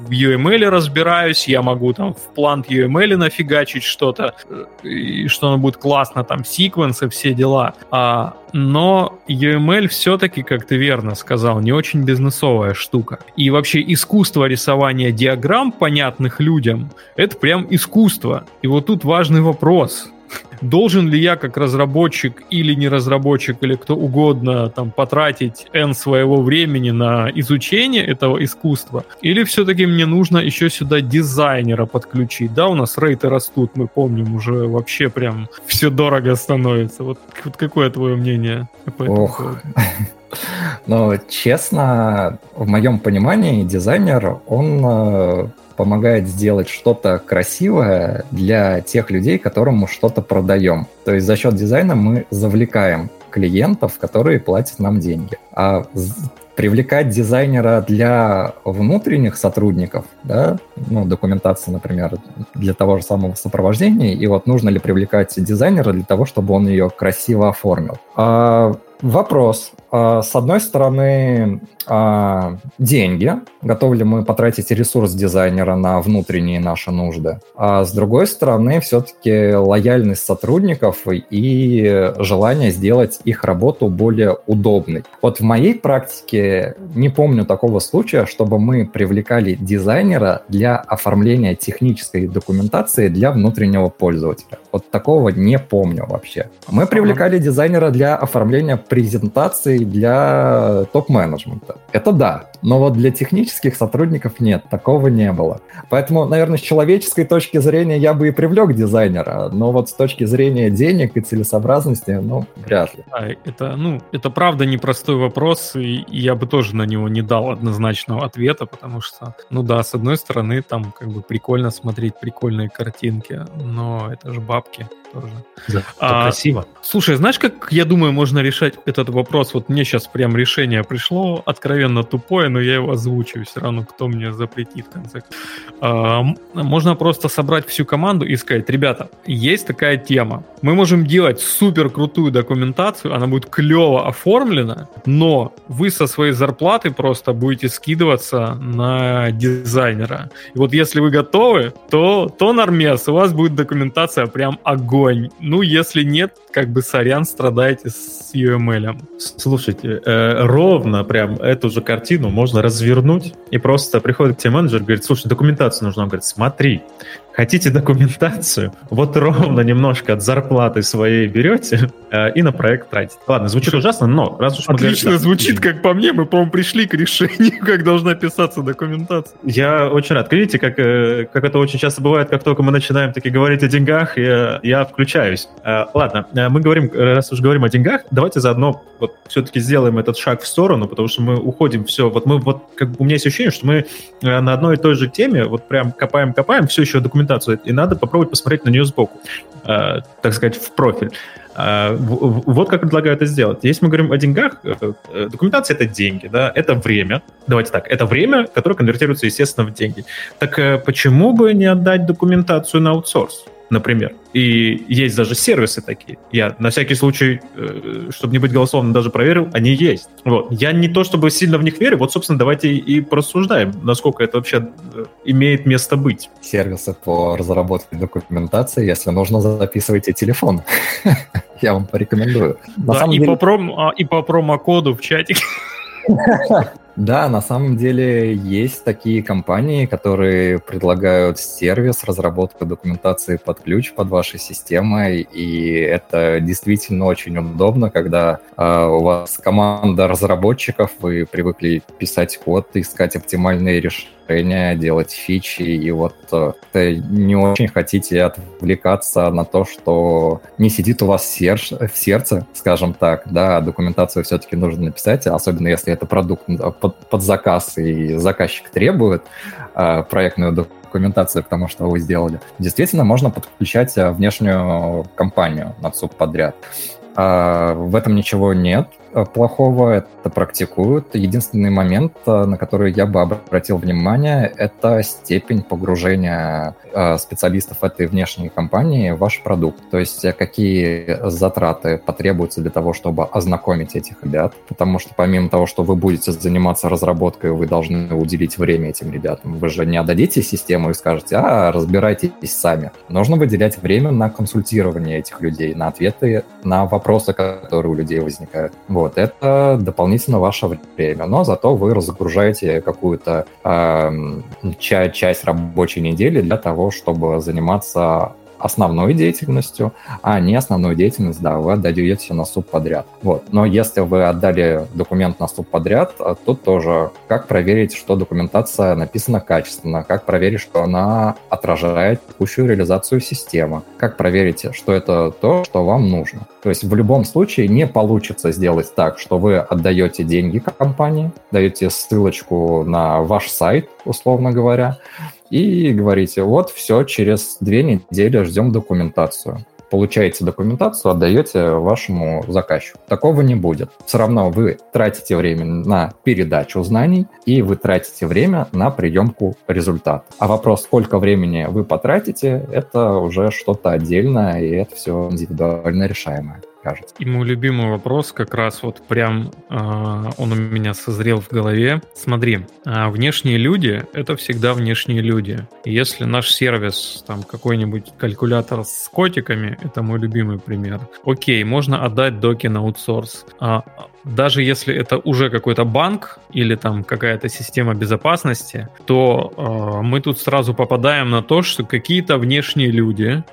в UML разбираюсь, я могу там в план UML нафигачить что-то, что оно будет классно, там секвенсы, все дела. А, но UML все-таки, как ты верно сказал, не очень бизнесовая штука. И вообще искусство рисования диаграмм, понятных людям, это прям искусство. И вот тут важный вопрос – должен ли я как разработчик или не разработчик, или кто угодно там потратить N своего времени на изучение этого искусства, или все-таки мне нужно еще сюда дизайнера подключить, да, у нас рейты растут, мы помним, уже вообще прям все дорого становится. Вот, вот какое твое мнение по этому Ох. Но, честно, в моем понимании дизайнер, он э, помогает сделать что-то красивое для тех людей, которым мы что-то продаем. То есть за счет дизайна мы завлекаем клиентов, которые платят нам деньги. А привлекать дизайнера для внутренних сотрудников, да, ну, документация, например, для того же самого сопровождения, и вот нужно ли привлекать дизайнера для того, чтобы он ее красиво оформил. А Вопрос. А, с одной стороны, а, деньги. Готовы ли мы потратить ресурс дизайнера на внутренние наши нужды? А с другой стороны, все-таки лояльность сотрудников и желание сделать их работу более удобной. Вот в моей практике не помню такого случая, чтобы мы привлекали дизайнера для оформления технической документации для внутреннего пользователя. Вот такого не помню вообще. Мы привлекали дизайнера для оформления презентаций для топ-менеджмента. Это да. Но вот для технических сотрудников нет, такого не было. Поэтому, наверное, с человеческой точки зрения я бы и привлек дизайнера, но вот с точки зрения денег и целесообразности, ну, вряд ли. Да, это, ну, это правда непростой вопрос, и я бы тоже на него не дал однозначного ответа, потому что, ну да, с одной стороны, там как бы прикольно смотреть прикольные картинки, но это же бабки тоже. Да, а, красиво. Слушай, знаешь, как я думаю, можно решать этот вопрос? Вот мне сейчас прям решение пришло, откровенно тупое, но я его озвучу, все равно кто мне запретит в конце. А, можно просто собрать всю команду и сказать, ребята, есть такая тема, мы можем делать супер крутую документацию, она будет клево оформлена, но вы со своей зарплаты просто будете скидываться на дизайнера. И вот если вы готовы, то, то нормес, у вас будет документация прям огонь. Ну, если нет, как бы сорян, страдаете с UML. Слушайте, э, ровно прям эту же картину можно развернуть и просто приходит к тебе менеджер, говорит, слушай, документацию нужно. Он говорит, смотри, Хотите документацию? Вот ровно немножко от зарплаты своей берете э, и на проект тратите. Ладно, звучит ужасно, но раз уж мы Отлично говорим, звучит, как по мне, мы, по-моему, пришли к решению, как должна писаться документация. Я очень рад. Видите, как, э, как это очень часто бывает, как только мы начинаем таки говорить о деньгах, я, я включаюсь. Э, ладно, э, мы говорим, раз уж говорим о деньгах, давайте заодно вот все-таки сделаем этот шаг в сторону, потому что мы уходим все, вот мы вот, как у меня есть ощущение, что мы э, на одной и той же теме вот прям копаем-копаем, все еще документацию документацию, и надо попробовать посмотреть на нее сбоку, э, так сказать, в профиль. Э, вот как предлагаю это сделать. Если мы говорим о деньгах, э, э, документация — это деньги, да, это время. Давайте так, это время, которое конвертируется, естественно, в деньги. Так э, почему бы не отдать документацию на аутсорс? Например. И есть даже сервисы такие. Я на всякий случай, э, чтобы не быть голословным, даже проверил, они есть. Вот. Я не то чтобы сильно в них верю, вот, собственно, давайте и порассуждаем, насколько это вообще э, имеет место быть. Сервисы по разработке документации, если нужно, записывайте телефон. Я вам порекомендую. Да, и по промокоду в чатик. Да, на самом деле есть такие компании, которые предлагают сервис разработки документации под ключ под вашей системой, и это действительно очень удобно, когда э, у вас команда разработчиков, вы привыкли писать код, искать оптимальные решения делать фичи, и вот э, не очень хотите отвлекаться на то, что не сидит у вас серж, в сердце, скажем так, да, документацию все-таки нужно написать, особенно если это продукт под, под заказ, и заказчик требует э, проектную документацию к тому, что вы сделали. Действительно, можно подключать э, внешнюю компанию на субподряд. А, в этом ничего нет. Э, плохого, это практикуют. Единственный момент, э, на который я бы обратил внимание, это степень погружения э, специалистов этой внешней компании в ваш продукт. То есть какие затраты потребуются для того, чтобы ознакомить этих ребят. Потому что помимо того, что вы будете заниматься разработкой, вы должны уделить время этим ребятам. Вы же не отдадите систему и скажете, а, разбирайтесь сами. Нужно выделять время на консультирование этих людей, на ответы на вопросы, которые у людей возникают. Вот, это дополнительно ваше время, но зато вы разгружаете какую-то э, часть рабочей недели для того, чтобы заниматься основной деятельностью, а не основную деятельность, да, вы отдаете на субподряд. Вот. Но если вы отдали документ на субподряд, а, тут тоже как проверить, что документация написана качественно, как проверить, что она отражает текущую реализацию системы, как проверить, что это то, что вам нужно. То есть в любом случае не получится сделать так, что вы отдаете деньги компании, даете ссылочку на ваш сайт, условно говоря, и говорите, вот все, через две недели ждем документацию. Получаете документацию, отдаете вашему заказчику. Такого не будет. Все равно вы тратите время на передачу знаний, и вы тратите время на приемку результата. А вопрос, сколько времени вы потратите, это уже что-то отдельное, и это все индивидуально решаемое кажется. И мой любимый вопрос как раз вот прям э, он у меня созрел в голове. Смотри, э, внешние люди — это всегда внешние люди. если наш сервис, там какой-нибудь калькулятор с котиками, это мой любимый пример, окей, можно отдать доки на аутсорс. А, даже если это уже какой-то банк или там какая-то система безопасности, то э, мы тут сразу попадаем на то, что какие-то внешние люди,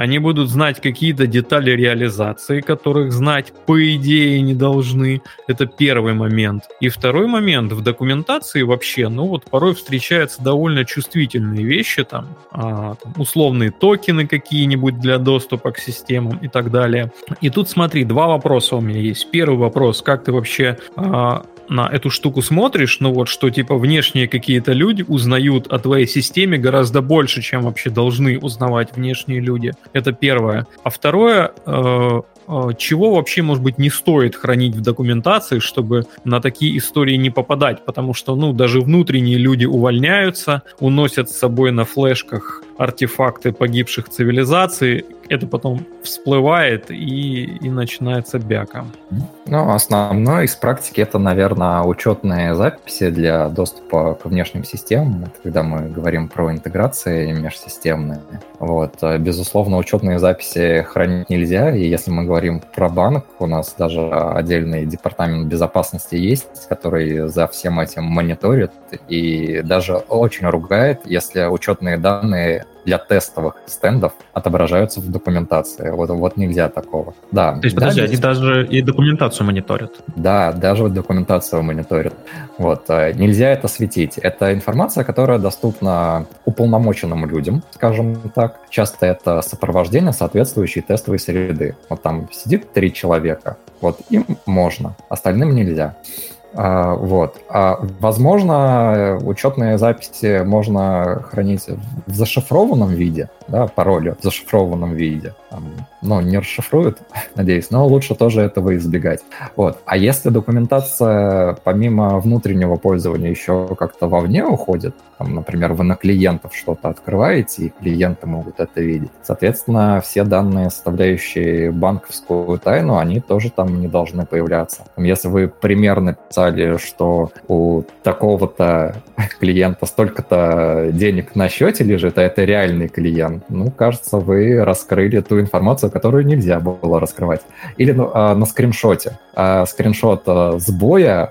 они будут знать какие-то детали реализации, которых знать по идее не должны. Это первый момент. И второй момент в документации вообще, ну вот порой встречаются довольно чувствительные вещи, там, а, там условные токены какие-нибудь для доступа к системам и так далее. И тут смотри, два вопроса у меня есть. Первый вопрос, как ты вообще а, на эту штуку смотришь, ну вот, что типа внешние какие-то люди узнают о твоей системе гораздо больше, чем вообще должны узнавать внешние люди. Это первое. А второе, э, э, чего вообще, может быть, не стоит хранить в документации, чтобы на такие истории не попадать, потому что, ну, даже внутренние люди увольняются, уносят с собой на флешках артефакты погибших цивилизаций, это потом всплывает и, и начинается бяка. Ну, основное из практики это, наверное, учетные записи для доступа к внешним системам, это когда мы говорим про интеграции межсистемные. Вот. Безусловно, учетные записи хранить нельзя, и если мы говорим про банк, у нас даже отдельный департамент безопасности есть, который за всем этим мониторит и даже очень ругает, если учетные данные для тестовых стендов отображаются в документации. Вот, вот нельзя такого. Да. То есть, да, подожди, они даже и документацию мониторят? Да, даже вот документацию мониторят. Вот. Э, нельзя это светить. Это информация, которая доступна уполномоченным людям, скажем так. Часто это сопровождение соответствующей тестовой среды. Вот там сидит три человека, вот им можно, остальным нельзя. А, вот. А, возможно, учетные записи можно хранить в зашифрованном виде, да, пароли в зашифрованном виде. Там, ну, не расшифруют, надеюсь, но лучше тоже этого избегать. Вот. А если документация помимо внутреннего пользования еще как-то вовне уходит, там, например, вы на клиентов что-то открываете, и клиенты могут это видеть, соответственно, все данные, составляющие банковскую тайну, они тоже там не должны появляться. Если вы примерно писали, что у такого-то клиента столько-то денег на счете лежит, а это реальный клиент, ну, кажется, вы раскрыли ту информацию, которую нельзя было раскрывать. Или ну, а, на скриншоте. А, скриншот а, сбоя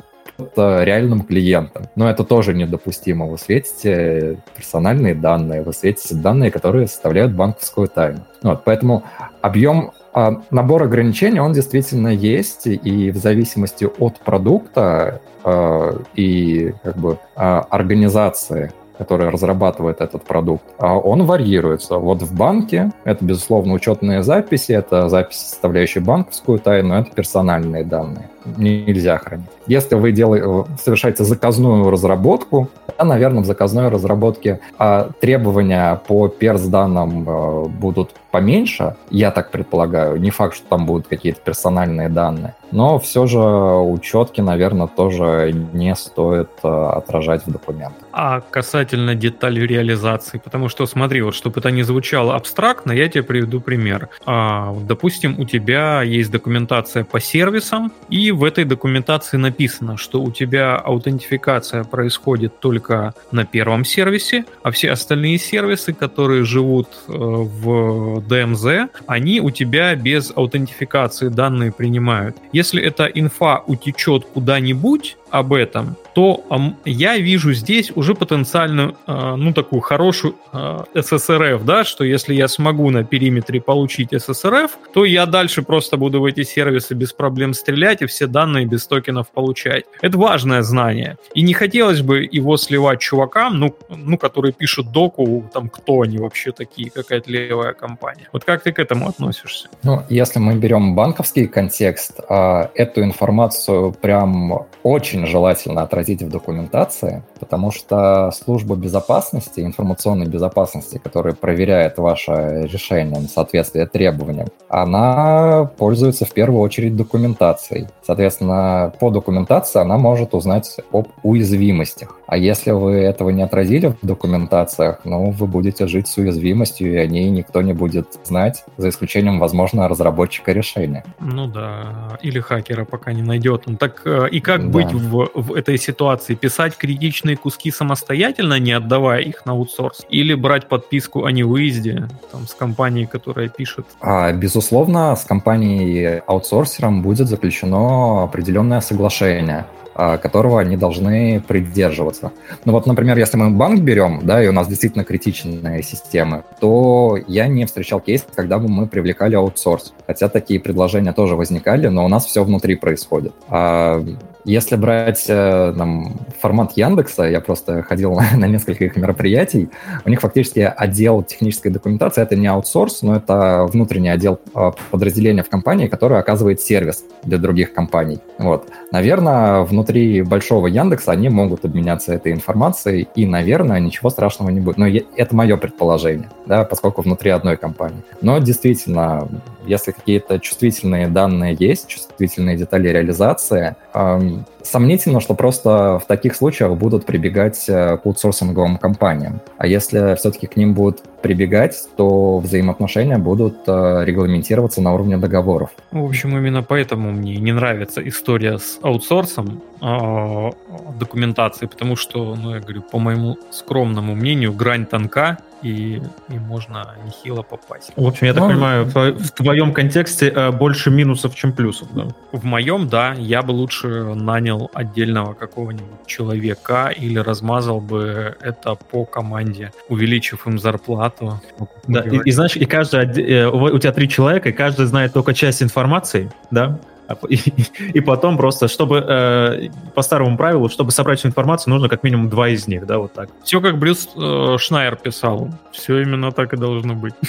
реальным клиентом. Но это тоже недопустимо. Вы светите персональные данные, вы светите данные, которые составляют банковскую тайну. Вот, поэтому объем а, набор ограничений, он действительно есть, и в зависимости от продукта а, и как бы а, организации который разрабатывает этот продукт, а он варьируется. Вот в банке это, безусловно, учетные записи, это записи, составляющие банковскую тайну, это персональные данные. Нельзя хранить. Если вы делаете, совершаете заказную разработку, то, наверное, в заказной разработке а, требования по перс-данным а, будут поменьше, я так предполагаю. Не факт, что там будут какие-то персональные данные. Но все же учетки, наверное, тоже не стоит э, отражать в документах. А касательно деталей реализации, потому что смотри, вот чтобы это не звучало абстрактно, я тебе приведу пример. А, допустим, у тебя есть документация по сервисам, и в этой документации написано, что у тебя аутентификация происходит только на первом сервисе, а все остальные сервисы, которые живут э, в DMZ, они у тебя без аутентификации данные принимают. Если эта инфа утечет куда-нибудь об этом, то я вижу здесь уже потенциальную, а, ну, такую хорошую а, SSRF, да, что если я смогу на периметре получить SSRF, то я дальше просто буду в эти сервисы без проблем стрелять и все данные без токенов получать. Это важное знание. И не хотелось бы его сливать чувакам, ну, ну которые пишут доку, там, кто они вообще такие, какая-то левая компания. Вот как ты к этому относишься? Ну, если мы берем банковский контекст, а, эту информацию прям очень желательно отразить отразить в документации, потому что служба безопасности, информационной безопасности, которая проверяет ваше решение на соответствие требованиям, она пользуется в первую очередь документацией. Соответственно, по документации она может узнать об уязвимостях. А если вы этого не отразили в документациях, ну, вы будете жить с уязвимостью, и о ней никто не будет знать, за исключением, возможно, разработчика решения. Ну да, или хакера пока не найдет. Ну, так э, и как да. быть в, в этой ситуации? Писать критичные куски самостоятельно, не отдавая их на аутсорс? Или брать подписку о невыезде там, с компанией, которая пишет? А, безусловно, с компанией аутсорсером будет заключено определенное соглашение а, которого они должны придерживаться. Ну вот, например, если мы банк берем, да, и у нас действительно критичные системы, то я не встречал кейс, когда бы мы привлекали аутсорс. Хотя такие предложения тоже возникали, но у нас все внутри происходит. А если брать э, там, формат Яндекса, я просто ходил на, на несколько их мероприятий, у них фактически отдел технической документации, это не аутсорс, но это внутренний отдел а, подразделения в компании, который оказывает сервис для других компаний. Вот. Наверное, внутри большого Яндекса они могут обменяться этой информацией, и, наверное, ничего страшного не будет. Но это мое предположение, да, поскольку внутри одной компании. Но действительно, если какие-то чувствительные данные есть, чувствительные детали реализации, эм, сомнительно, что просто в таких случаях будут прибегать э, к аутсорсинговым компаниям. А если все-таки к ним будут прибегать, то взаимоотношения будут э, регламентироваться на уровне договоров. В общем, именно поэтому мне не нравится история с аутсорсом э, документации, потому что, ну, я говорю, по моему скромному мнению, грань тонка, и, и можно нехило попасть. В общем, я так ну, понимаю, в, в твоем контексте э, больше минусов, чем плюсов, да? В моем, да. Я бы лучше нанял отдельного какого-нибудь человека или размазал бы это по команде, увеличив им зарплату. Да, и, и знаешь, и каждый, э, у тебя три человека, и каждый знает только часть информации, да? А и, и потом просто, чтобы э, по старому правилу, чтобы собрать всю информацию, нужно как минимум два из них, да, вот так. Все как Брюс э, Шнайер писал. Все именно так и должно быть.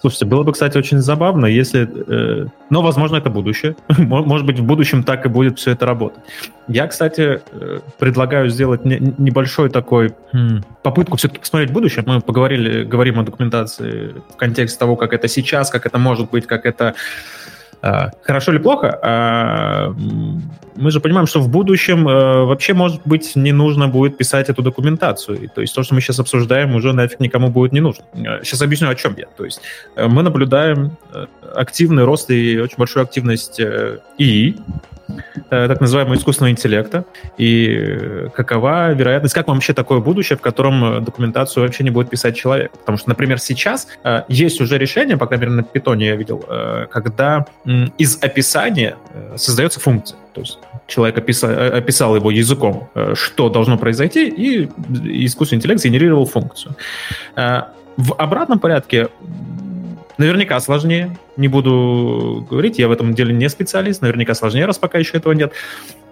Слушайте, было бы, кстати, очень забавно, если... Э, но, возможно, это будущее. Может быть, в будущем так и будет все это работать. Я, кстати, э, предлагаю сделать не, небольшой такой попытку все-таки посмотреть будущее. Мы поговорили, говорим о документации в контексте того, как это сейчас, как это может быть, как это хорошо или плохо, а, мы же понимаем, что в будущем э, вообще, может быть, не нужно будет писать эту документацию. То есть то, что мы сейчас обсуждаем, уже нафиг никому будет не нужно. Сейчас объясню, о чем я. То есть э, мы наблюдаем э, активный рост и очень большую активность ИИ, так называемого искусственного интеллекта, и какова вероятность, как вам вообще такое будущее, в котором документацию вообще не будет писать человек? Потому что, например, сейчас есть уже решение, по крайней мере, на питоне я видел, когда из описания создается функция. То есть человек описал, э, описал его языком, э, что должно произойти, и искусственный интеллект генерировал функцию. Э, в обратном порядке наверняка сложнее. Не буду говорить, я в этом деле не специалист, наверняка сложнее, раз пока еще этого нет.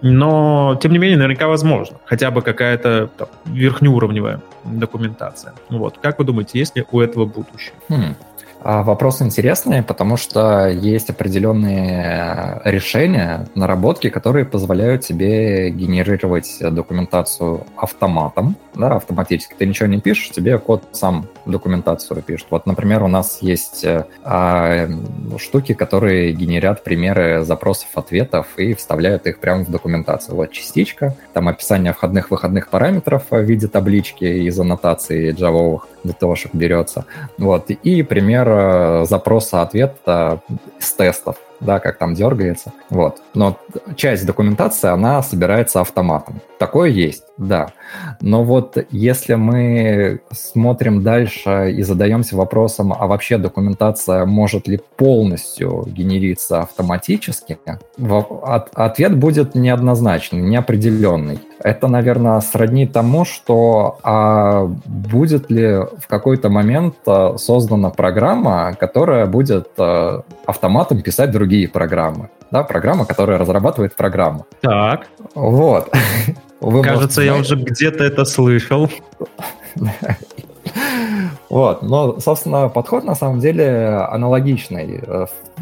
Но, тем не менее, наверняка возможно. Хотя бы какая-то там, верхнеуровневая документация. Вот. Как вы думаете, есть ли у этого будущее? Хм. А, вопрос интересный, потому что есть определенные решения, наработки, которые позволяют тебе генерировать документацию автоматом, да, автоматически. Ты ничего не пишешь, тебе код сам документацию пишет. Вот, например, у нас есть а, штуки, которые генерят примеры запросов-ответов и вставляют их прямо в документацию. Вот частичка, там описание входных-выходных параметров в виде таблички из аннотации джавовых для берется. Вот. И пример э, запроса-ответа с тестов да, как там дергается. Вот. Но часть документации, она собирается автоматом. Такое есть, да. Но вот если мы смотрим дальше и задаемся вопросом, а вообще документация может ли полностью генериться автоматически, ответ будет неоднозначный, неопределенный. Это, наверное, сродни тому, что а будет ли в какой-то момент а, создана программа, которая будет а, автоматом писать другие другие программы. Да, программа, которая разрабатывает программу. Так. Вот. Вы Кажется, я уже где-то это слышал. Вот, но, собственно, подход на самом деле аналогичный.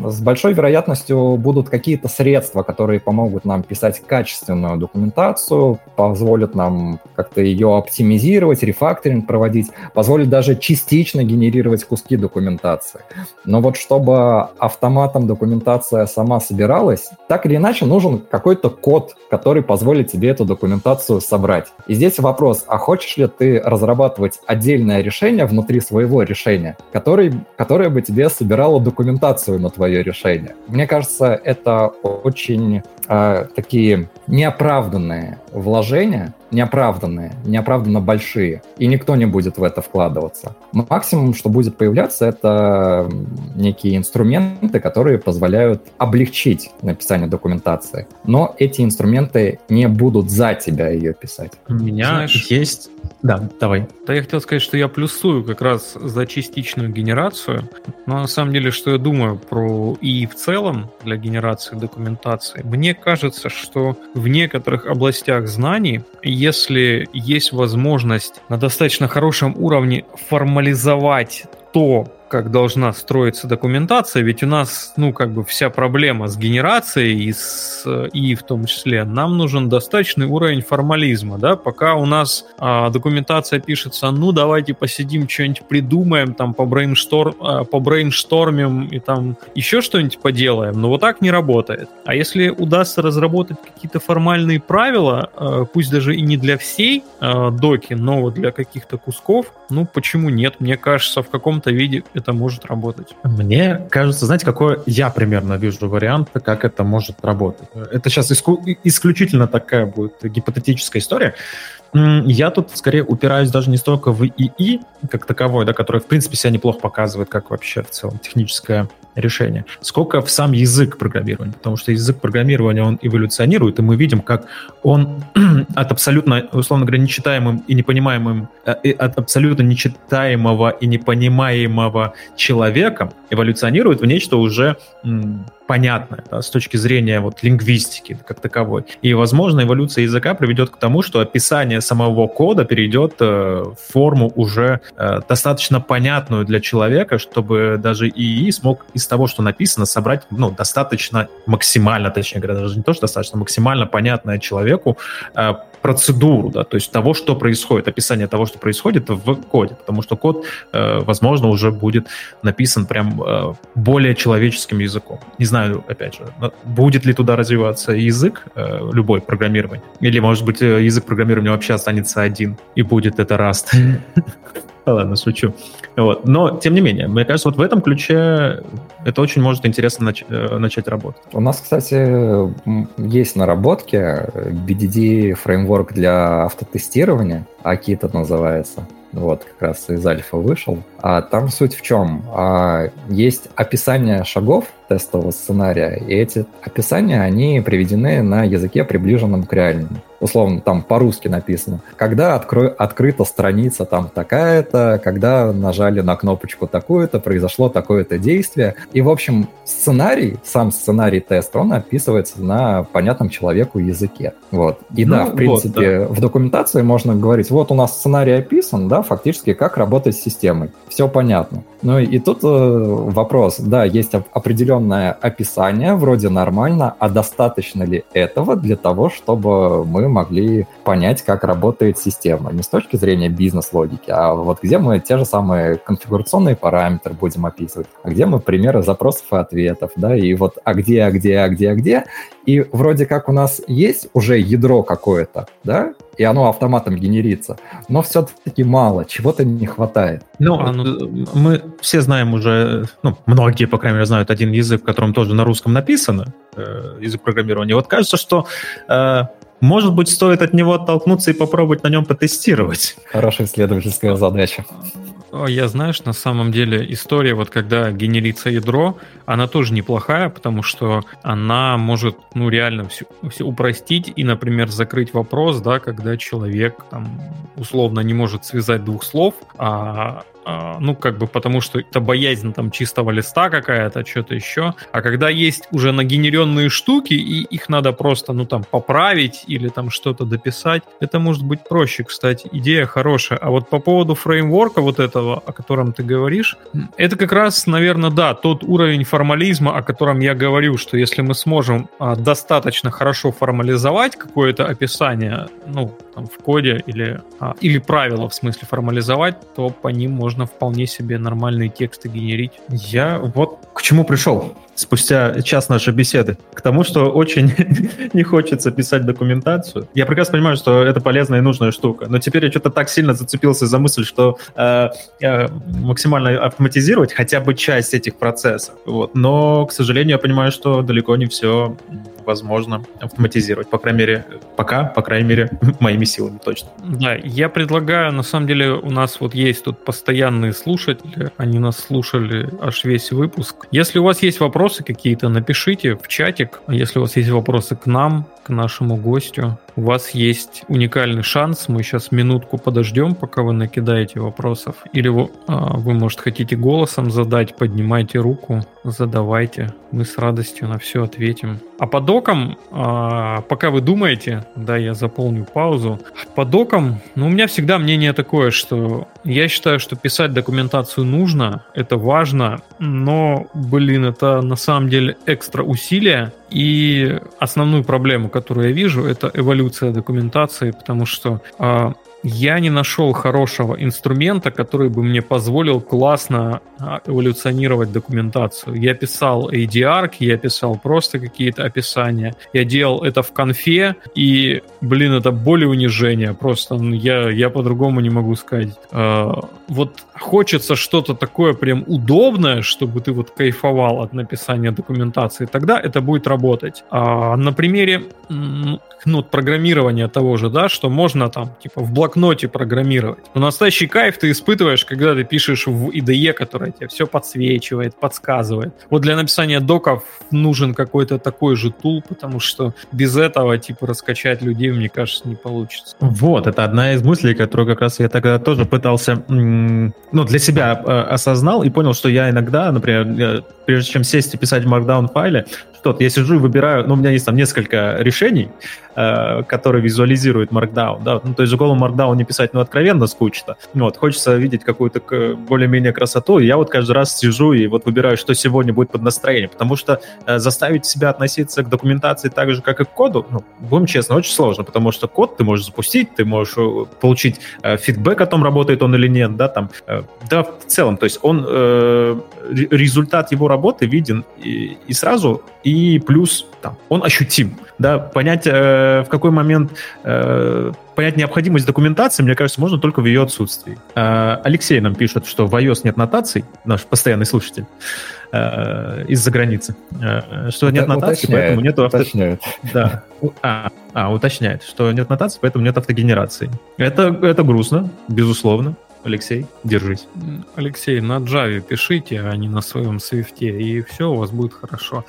С большой вероятностью будут какие-то средства, которые помогут нам писать качественную документацию, позволят нам как-то ее оптимизировать, рефакторинг проводить, позволят даже частично генерировать куски документации. Но вот чтобы автоматом документация сама собиралась, так или иначе нужен какой-то код, который позволит тебе эту документацию собрать. И здесь вопрос, а хочешь ли ты разрабатывать отдельное решение внутри своего решения, который, которое бы тебе собирало документацию на свое решение. Мне кажется, это очень э, такие неоправданные вложения, неоправданные, неоправданно большие, и никто не будет в это вкладываться. Максимум, что будет появляться, это некие инструменты, которые позволяют облегчить написание документации. Но эти инструменты не будут за тебя ее писать. У меня Знаешь, есть... Да, давай. Да, я хотел сказать, что я плюсую как раз за частичную генерацию, но на самом деле, что я думаю про и в целом для генерации документации, мне кажется, что в некоторых областях знаний если есть возможность на достаточно хорошем уровне формализовать то, как должна строиться документация, ведь у нас, ну, как бы вся проблема с генерацией и, с, и в том числе нам нужен достаточный уровень формализма, да, пока у нас а, документация пишется, ну, давайте посидим, что-нибудь придумаем, там, по, brainstorm, а, по брейнштормим и там еще что-нибудь поделаем, но вот так не работает. А если удастся разработать какие-то формальные правила, а, пусть даже и не для всей а, доки, но вот для каких-то кусков, ну, почему нет? Мне кажется, в каком-то виде это может работать. Мне кажется, знаете, какой я примерно вижу вариант, как это может работать. Это сейчас исключительно такая будет гипотетическая история. Я тут скорее упираюсь даже не столько в ИИ как таковой, да, который, в принципе, себя неплохо показывает, как вообще в целом техническое решение, сколько в сам язык программирования. Потому что язык программирования, он эволюционирует, и мы видим, как он от абсолютно, условно говоря, нечитаемым и непонимаемым, э, от абсолютно нечитаемого и непонимаемого человека эволюционирует в нечто уже понятное да, с точки зрения вот, лингвистики как таковой. И, возможно, эволюция языка приведет к тому, что описание самого кода перейдет э, в форму уже э, достаточно понятную для человека, чтобы даже ИИ смог из того, что написано, собрать ну, достаточно максимально, точнее говоря, даже не то, что достаточно максимально понятное человеку э, процедуру, да, то есть того, что происходит, описание того, что происходит в коде, потому что код, э, возможно, уже будет написан прям э, более человеческим языком. Не знаю, опять же, будет ли туда развиваться язык, э, любой программирование, или, может быть, язык программирования вообще останется один, и будет это Rust. Ладно, шучу. Вот. Но, тем не менее, мне кажется, вот в этом ключе это очень может интересно нач- э, начать работать. У нас, кстати, есть наработки BDD фреймворк для автотестирования, Акита называется. Вот, как раз из альфа вышел. А там суть в чем? А, есть описание шагов тестового сценария, и эти описания, они приведены на языке, приближенном к реальному условно, там по-русски написано, когда откро... открыта страница там такая-то, когда нажали на кнопочку такую-то, произошло такое-то действие. И, в общем, сценарий, сам сценарий теста, он описывается на понятном человеку языке. Вот. И ну, да, в принципе, вот, да. в документации можно говорить, вот у нас сценарий описан, да, фактически как работать с системой. Все понятно. Ну и тут э, вопрос, да, есть определенное описание, вроде нормально, а достаточно ли этого для того, чтобы мы могли понять, как работает система. Не с точки зрения бизнес-логики, а вот где мы те же самые конфигурационные параметры будем описывать, а где мы примеры запросов и ответов, да, и вот а где, а где, а где, а где. И вроде как у нас есть уже ядро какое-то, да, и оно автоматом генерится. Но все-таки мало, чего-то не хватает. Ну, а, ну, мы все знаем уже, ну, многие, по крайней мере, знают один язык, в котором тоже на русском написано, э, язык программирования. Вот кажется, что э, может быть, стоит от него оттолкнуться и попробовать на нем потестировать. Хорошая исследовательская задача. Я, знаешь, на самом деле история, вот когда генерится ядро, она тоже неплохая, потому что она может, ну, реально все, все упростить и, например, закрыть вопрос, да, когда человек там условно не может связать двух слов, а а, ну, как бы потому что это боязнь там чистого листа какая-то, что-то еще. А когда есть уже нагенеренные штуки, и их надо просто, ну, там, поправить или там что-то дописать, это может быть проще, кстати. Идея хорошая. А вот по поводу фреймворка вот этого, о котором ты говоришь, это как раз, наверное, да, тот уровень формализма, о котором я говорю, что если мы сможем а, достаточно хорошо формализовать какое-то описание, ну, там, в коде или, а, или правила, в смысле, формализовать, то по ним можно можно вполне себе нормальные тексты генерить. Я вот к чему пришел спустя час нашей беседы. К тому, что очень не хочется писать документацию. Я прекрасно понимаю, что это полезная и нужная штука, но теперь я что-то так сильно зацепился за мысль, что э, э, максимально автоматизировать хотя бы часть этих процессов. Вот. Но, к сожалению, я понимаю, что далеко не все возможно автоматизировать. По крайней мере, пока, по крайней мере, моими силами точно. Да, я предлагаю, на самом деле, у нас вот есть тут постоянные слушатели, они нас слушали аж весь выпуск. Если у вас есть вопросы какие-то, напишите в чатик. Если у вас есть вопросы к нам, к нашему гостю. У вас есть уникальный шанс. Мы сейчас минутку подождем, пока вы накидаете вопросов. Или вы, а, вы может, хотите голосом задать, поднимайте руку, задавайте. Мы с радостью на все ответим. А по докам, а, пока вы думаете, да, я заполню паузу. По докам, ну, у меня всегда мнение такое, что я считаю, что писать документацию нужно, это важно, но, блин, это на самом деле экстра усилия. И основную проблему, которую я вижу, это эволюция документации, потому что э, я не нашел хорошего инструмента, который бы мне позволил классно а, эволюционировать документацию. Я писал ADR, я писал просто какие-то описания. Я делал это в конфе, и, блин, это боль и унижение. Просто ну, я, я по-другому не могу сказать. Э, вот хочется что-то такое прям удобное, чтобы ты вот кайфовал от написания документации, тогда это будет работать. А на примере ну, программирования того же, да, что можно там типа в блокноте программировать. Но настоящий кайф ты испытываешь, когда ты пишешь в IDE, которая тебе все подсвечивает, подсказывает. Вот для написания доков нужен какой-то такой же тул, потому что без этого типа раскачать людей, мне кажется, не получится. Вот, это одна из мыслей, которую как раз я тогда тоже пытался ну, для себя э, осознал и понял, что я иногда, например, прежде чем сесть и писать в Markdown файле, что-то, я сижу и выбираю, ну, у меня есть там несколько решений, э, которые визуализируют Markdown, да, ну, то есть в голом Markdown не писать, ну, откровенно скучно, вот, хочется видеть какую-то более-менее красоту, и я вот каждый раз сижу и вот выбираю, что сегодня будет под настроение, потому что э, заставить себя относиться к документации так же, как и к коду, ну, будем честно, очень сложно, потому что код ты можешь запустить, ты можешь э, получить э, фидбэк о том, работает он или нет, да, там, э, да, в целом, то есть он, э, результат его работы виден и, и сразу, и плюс там, он ощутим. Да, понять, э, в какой момент э, понять необходимость документации, мне кажется, можно только в ее отсутствии. Э, Алексей нам пишет, что в iOS нет нотаций, наш постоянный слушатель э, из-за границы, э, что нет нотаций, поэтому нет авто... Уточняет. Да. А, а, уточняет, что нет нотаций, поэтому нет автогенерации. Это, это грустно, безусловно. Алексей, держись. Алексей, на Java пишите, а не на своем Swift, и все у вас будет хорошо.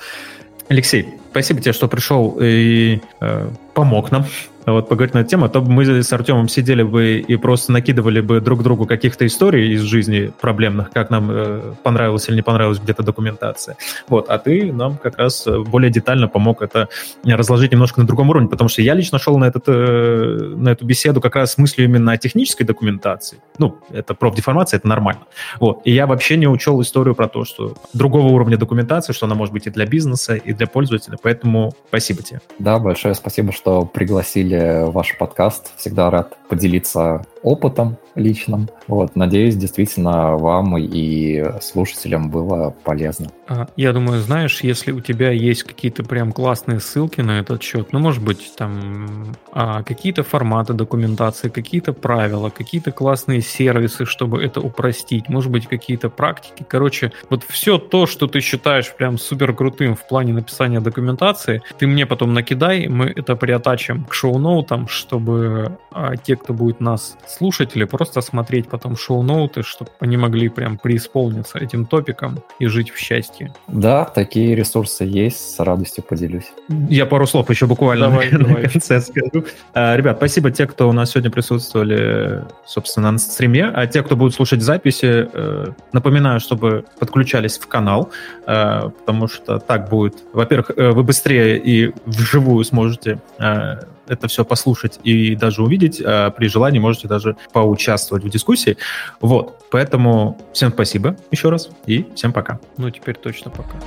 Алексей, спасибо тебе, что пришел и э, помог нам вот поговорить на эту тему, а то мы с Артемом сидели бы и просто накидывали бы друг другу каких-то историй из жизни проблемных, как нам э, понравилось или не понравилась где-то документация. Вот, а ты нам как раз более детально помог это разложить немножко на другом уровне, потому что я лично шел на, этот, э, на эту беседу как раз с мыслью именно о технической документации. Ну, это профдеформация, это нормально. Вот, и я вообще не учел историю про то, что другого уровня документации, что она может быть и для бизнеса, и для пользователя, поэтому спасибо тебе. Да, большое спасибо, что пригласили ваш подкаст. Всегда рад поделиться опытом личным. Вот, надеюсь, действительно вам и слушателям было полезно. А, я думаю, знаешь, если у тебя есть какие-то прям классные ссылки на этот счет, ну, может быть, там а, какие-то форматы документации, какие-то правила, какие-то классные сервисы, чтобы это упростить, может быть, какие-то практики. Короче, вот все то, что ты считаешь прям супер крутым в плане написания документации, ты мне потом накидай, мы это приотачим к шоу-ноутам, чтобы а, те, кто будет нас слушать или просто смотреть потом шоу-ноуты, чтобы они могли прям преисполниться этим топиком и жить в счастье. Да, такие ресурсы есть, с радостью поделюсь. Я пару слов еще буквально давай, на, давай. конце скажу. А, ребят, спасибо те, кто у нас сегодня присутствовали, собственно, на стриме, а те, кто будет слушать записи, э, напоминаю, чтобы подключались в канал, э, потому что так будет, во-первых, э, вы быстрее и вживую сможете это все послушать и даже увидеть. А при желании можете даже поучаствовать в дискуссии. Вот, поэтому всем спасибо еще раз и всем пока. Ну, теперь точно пока.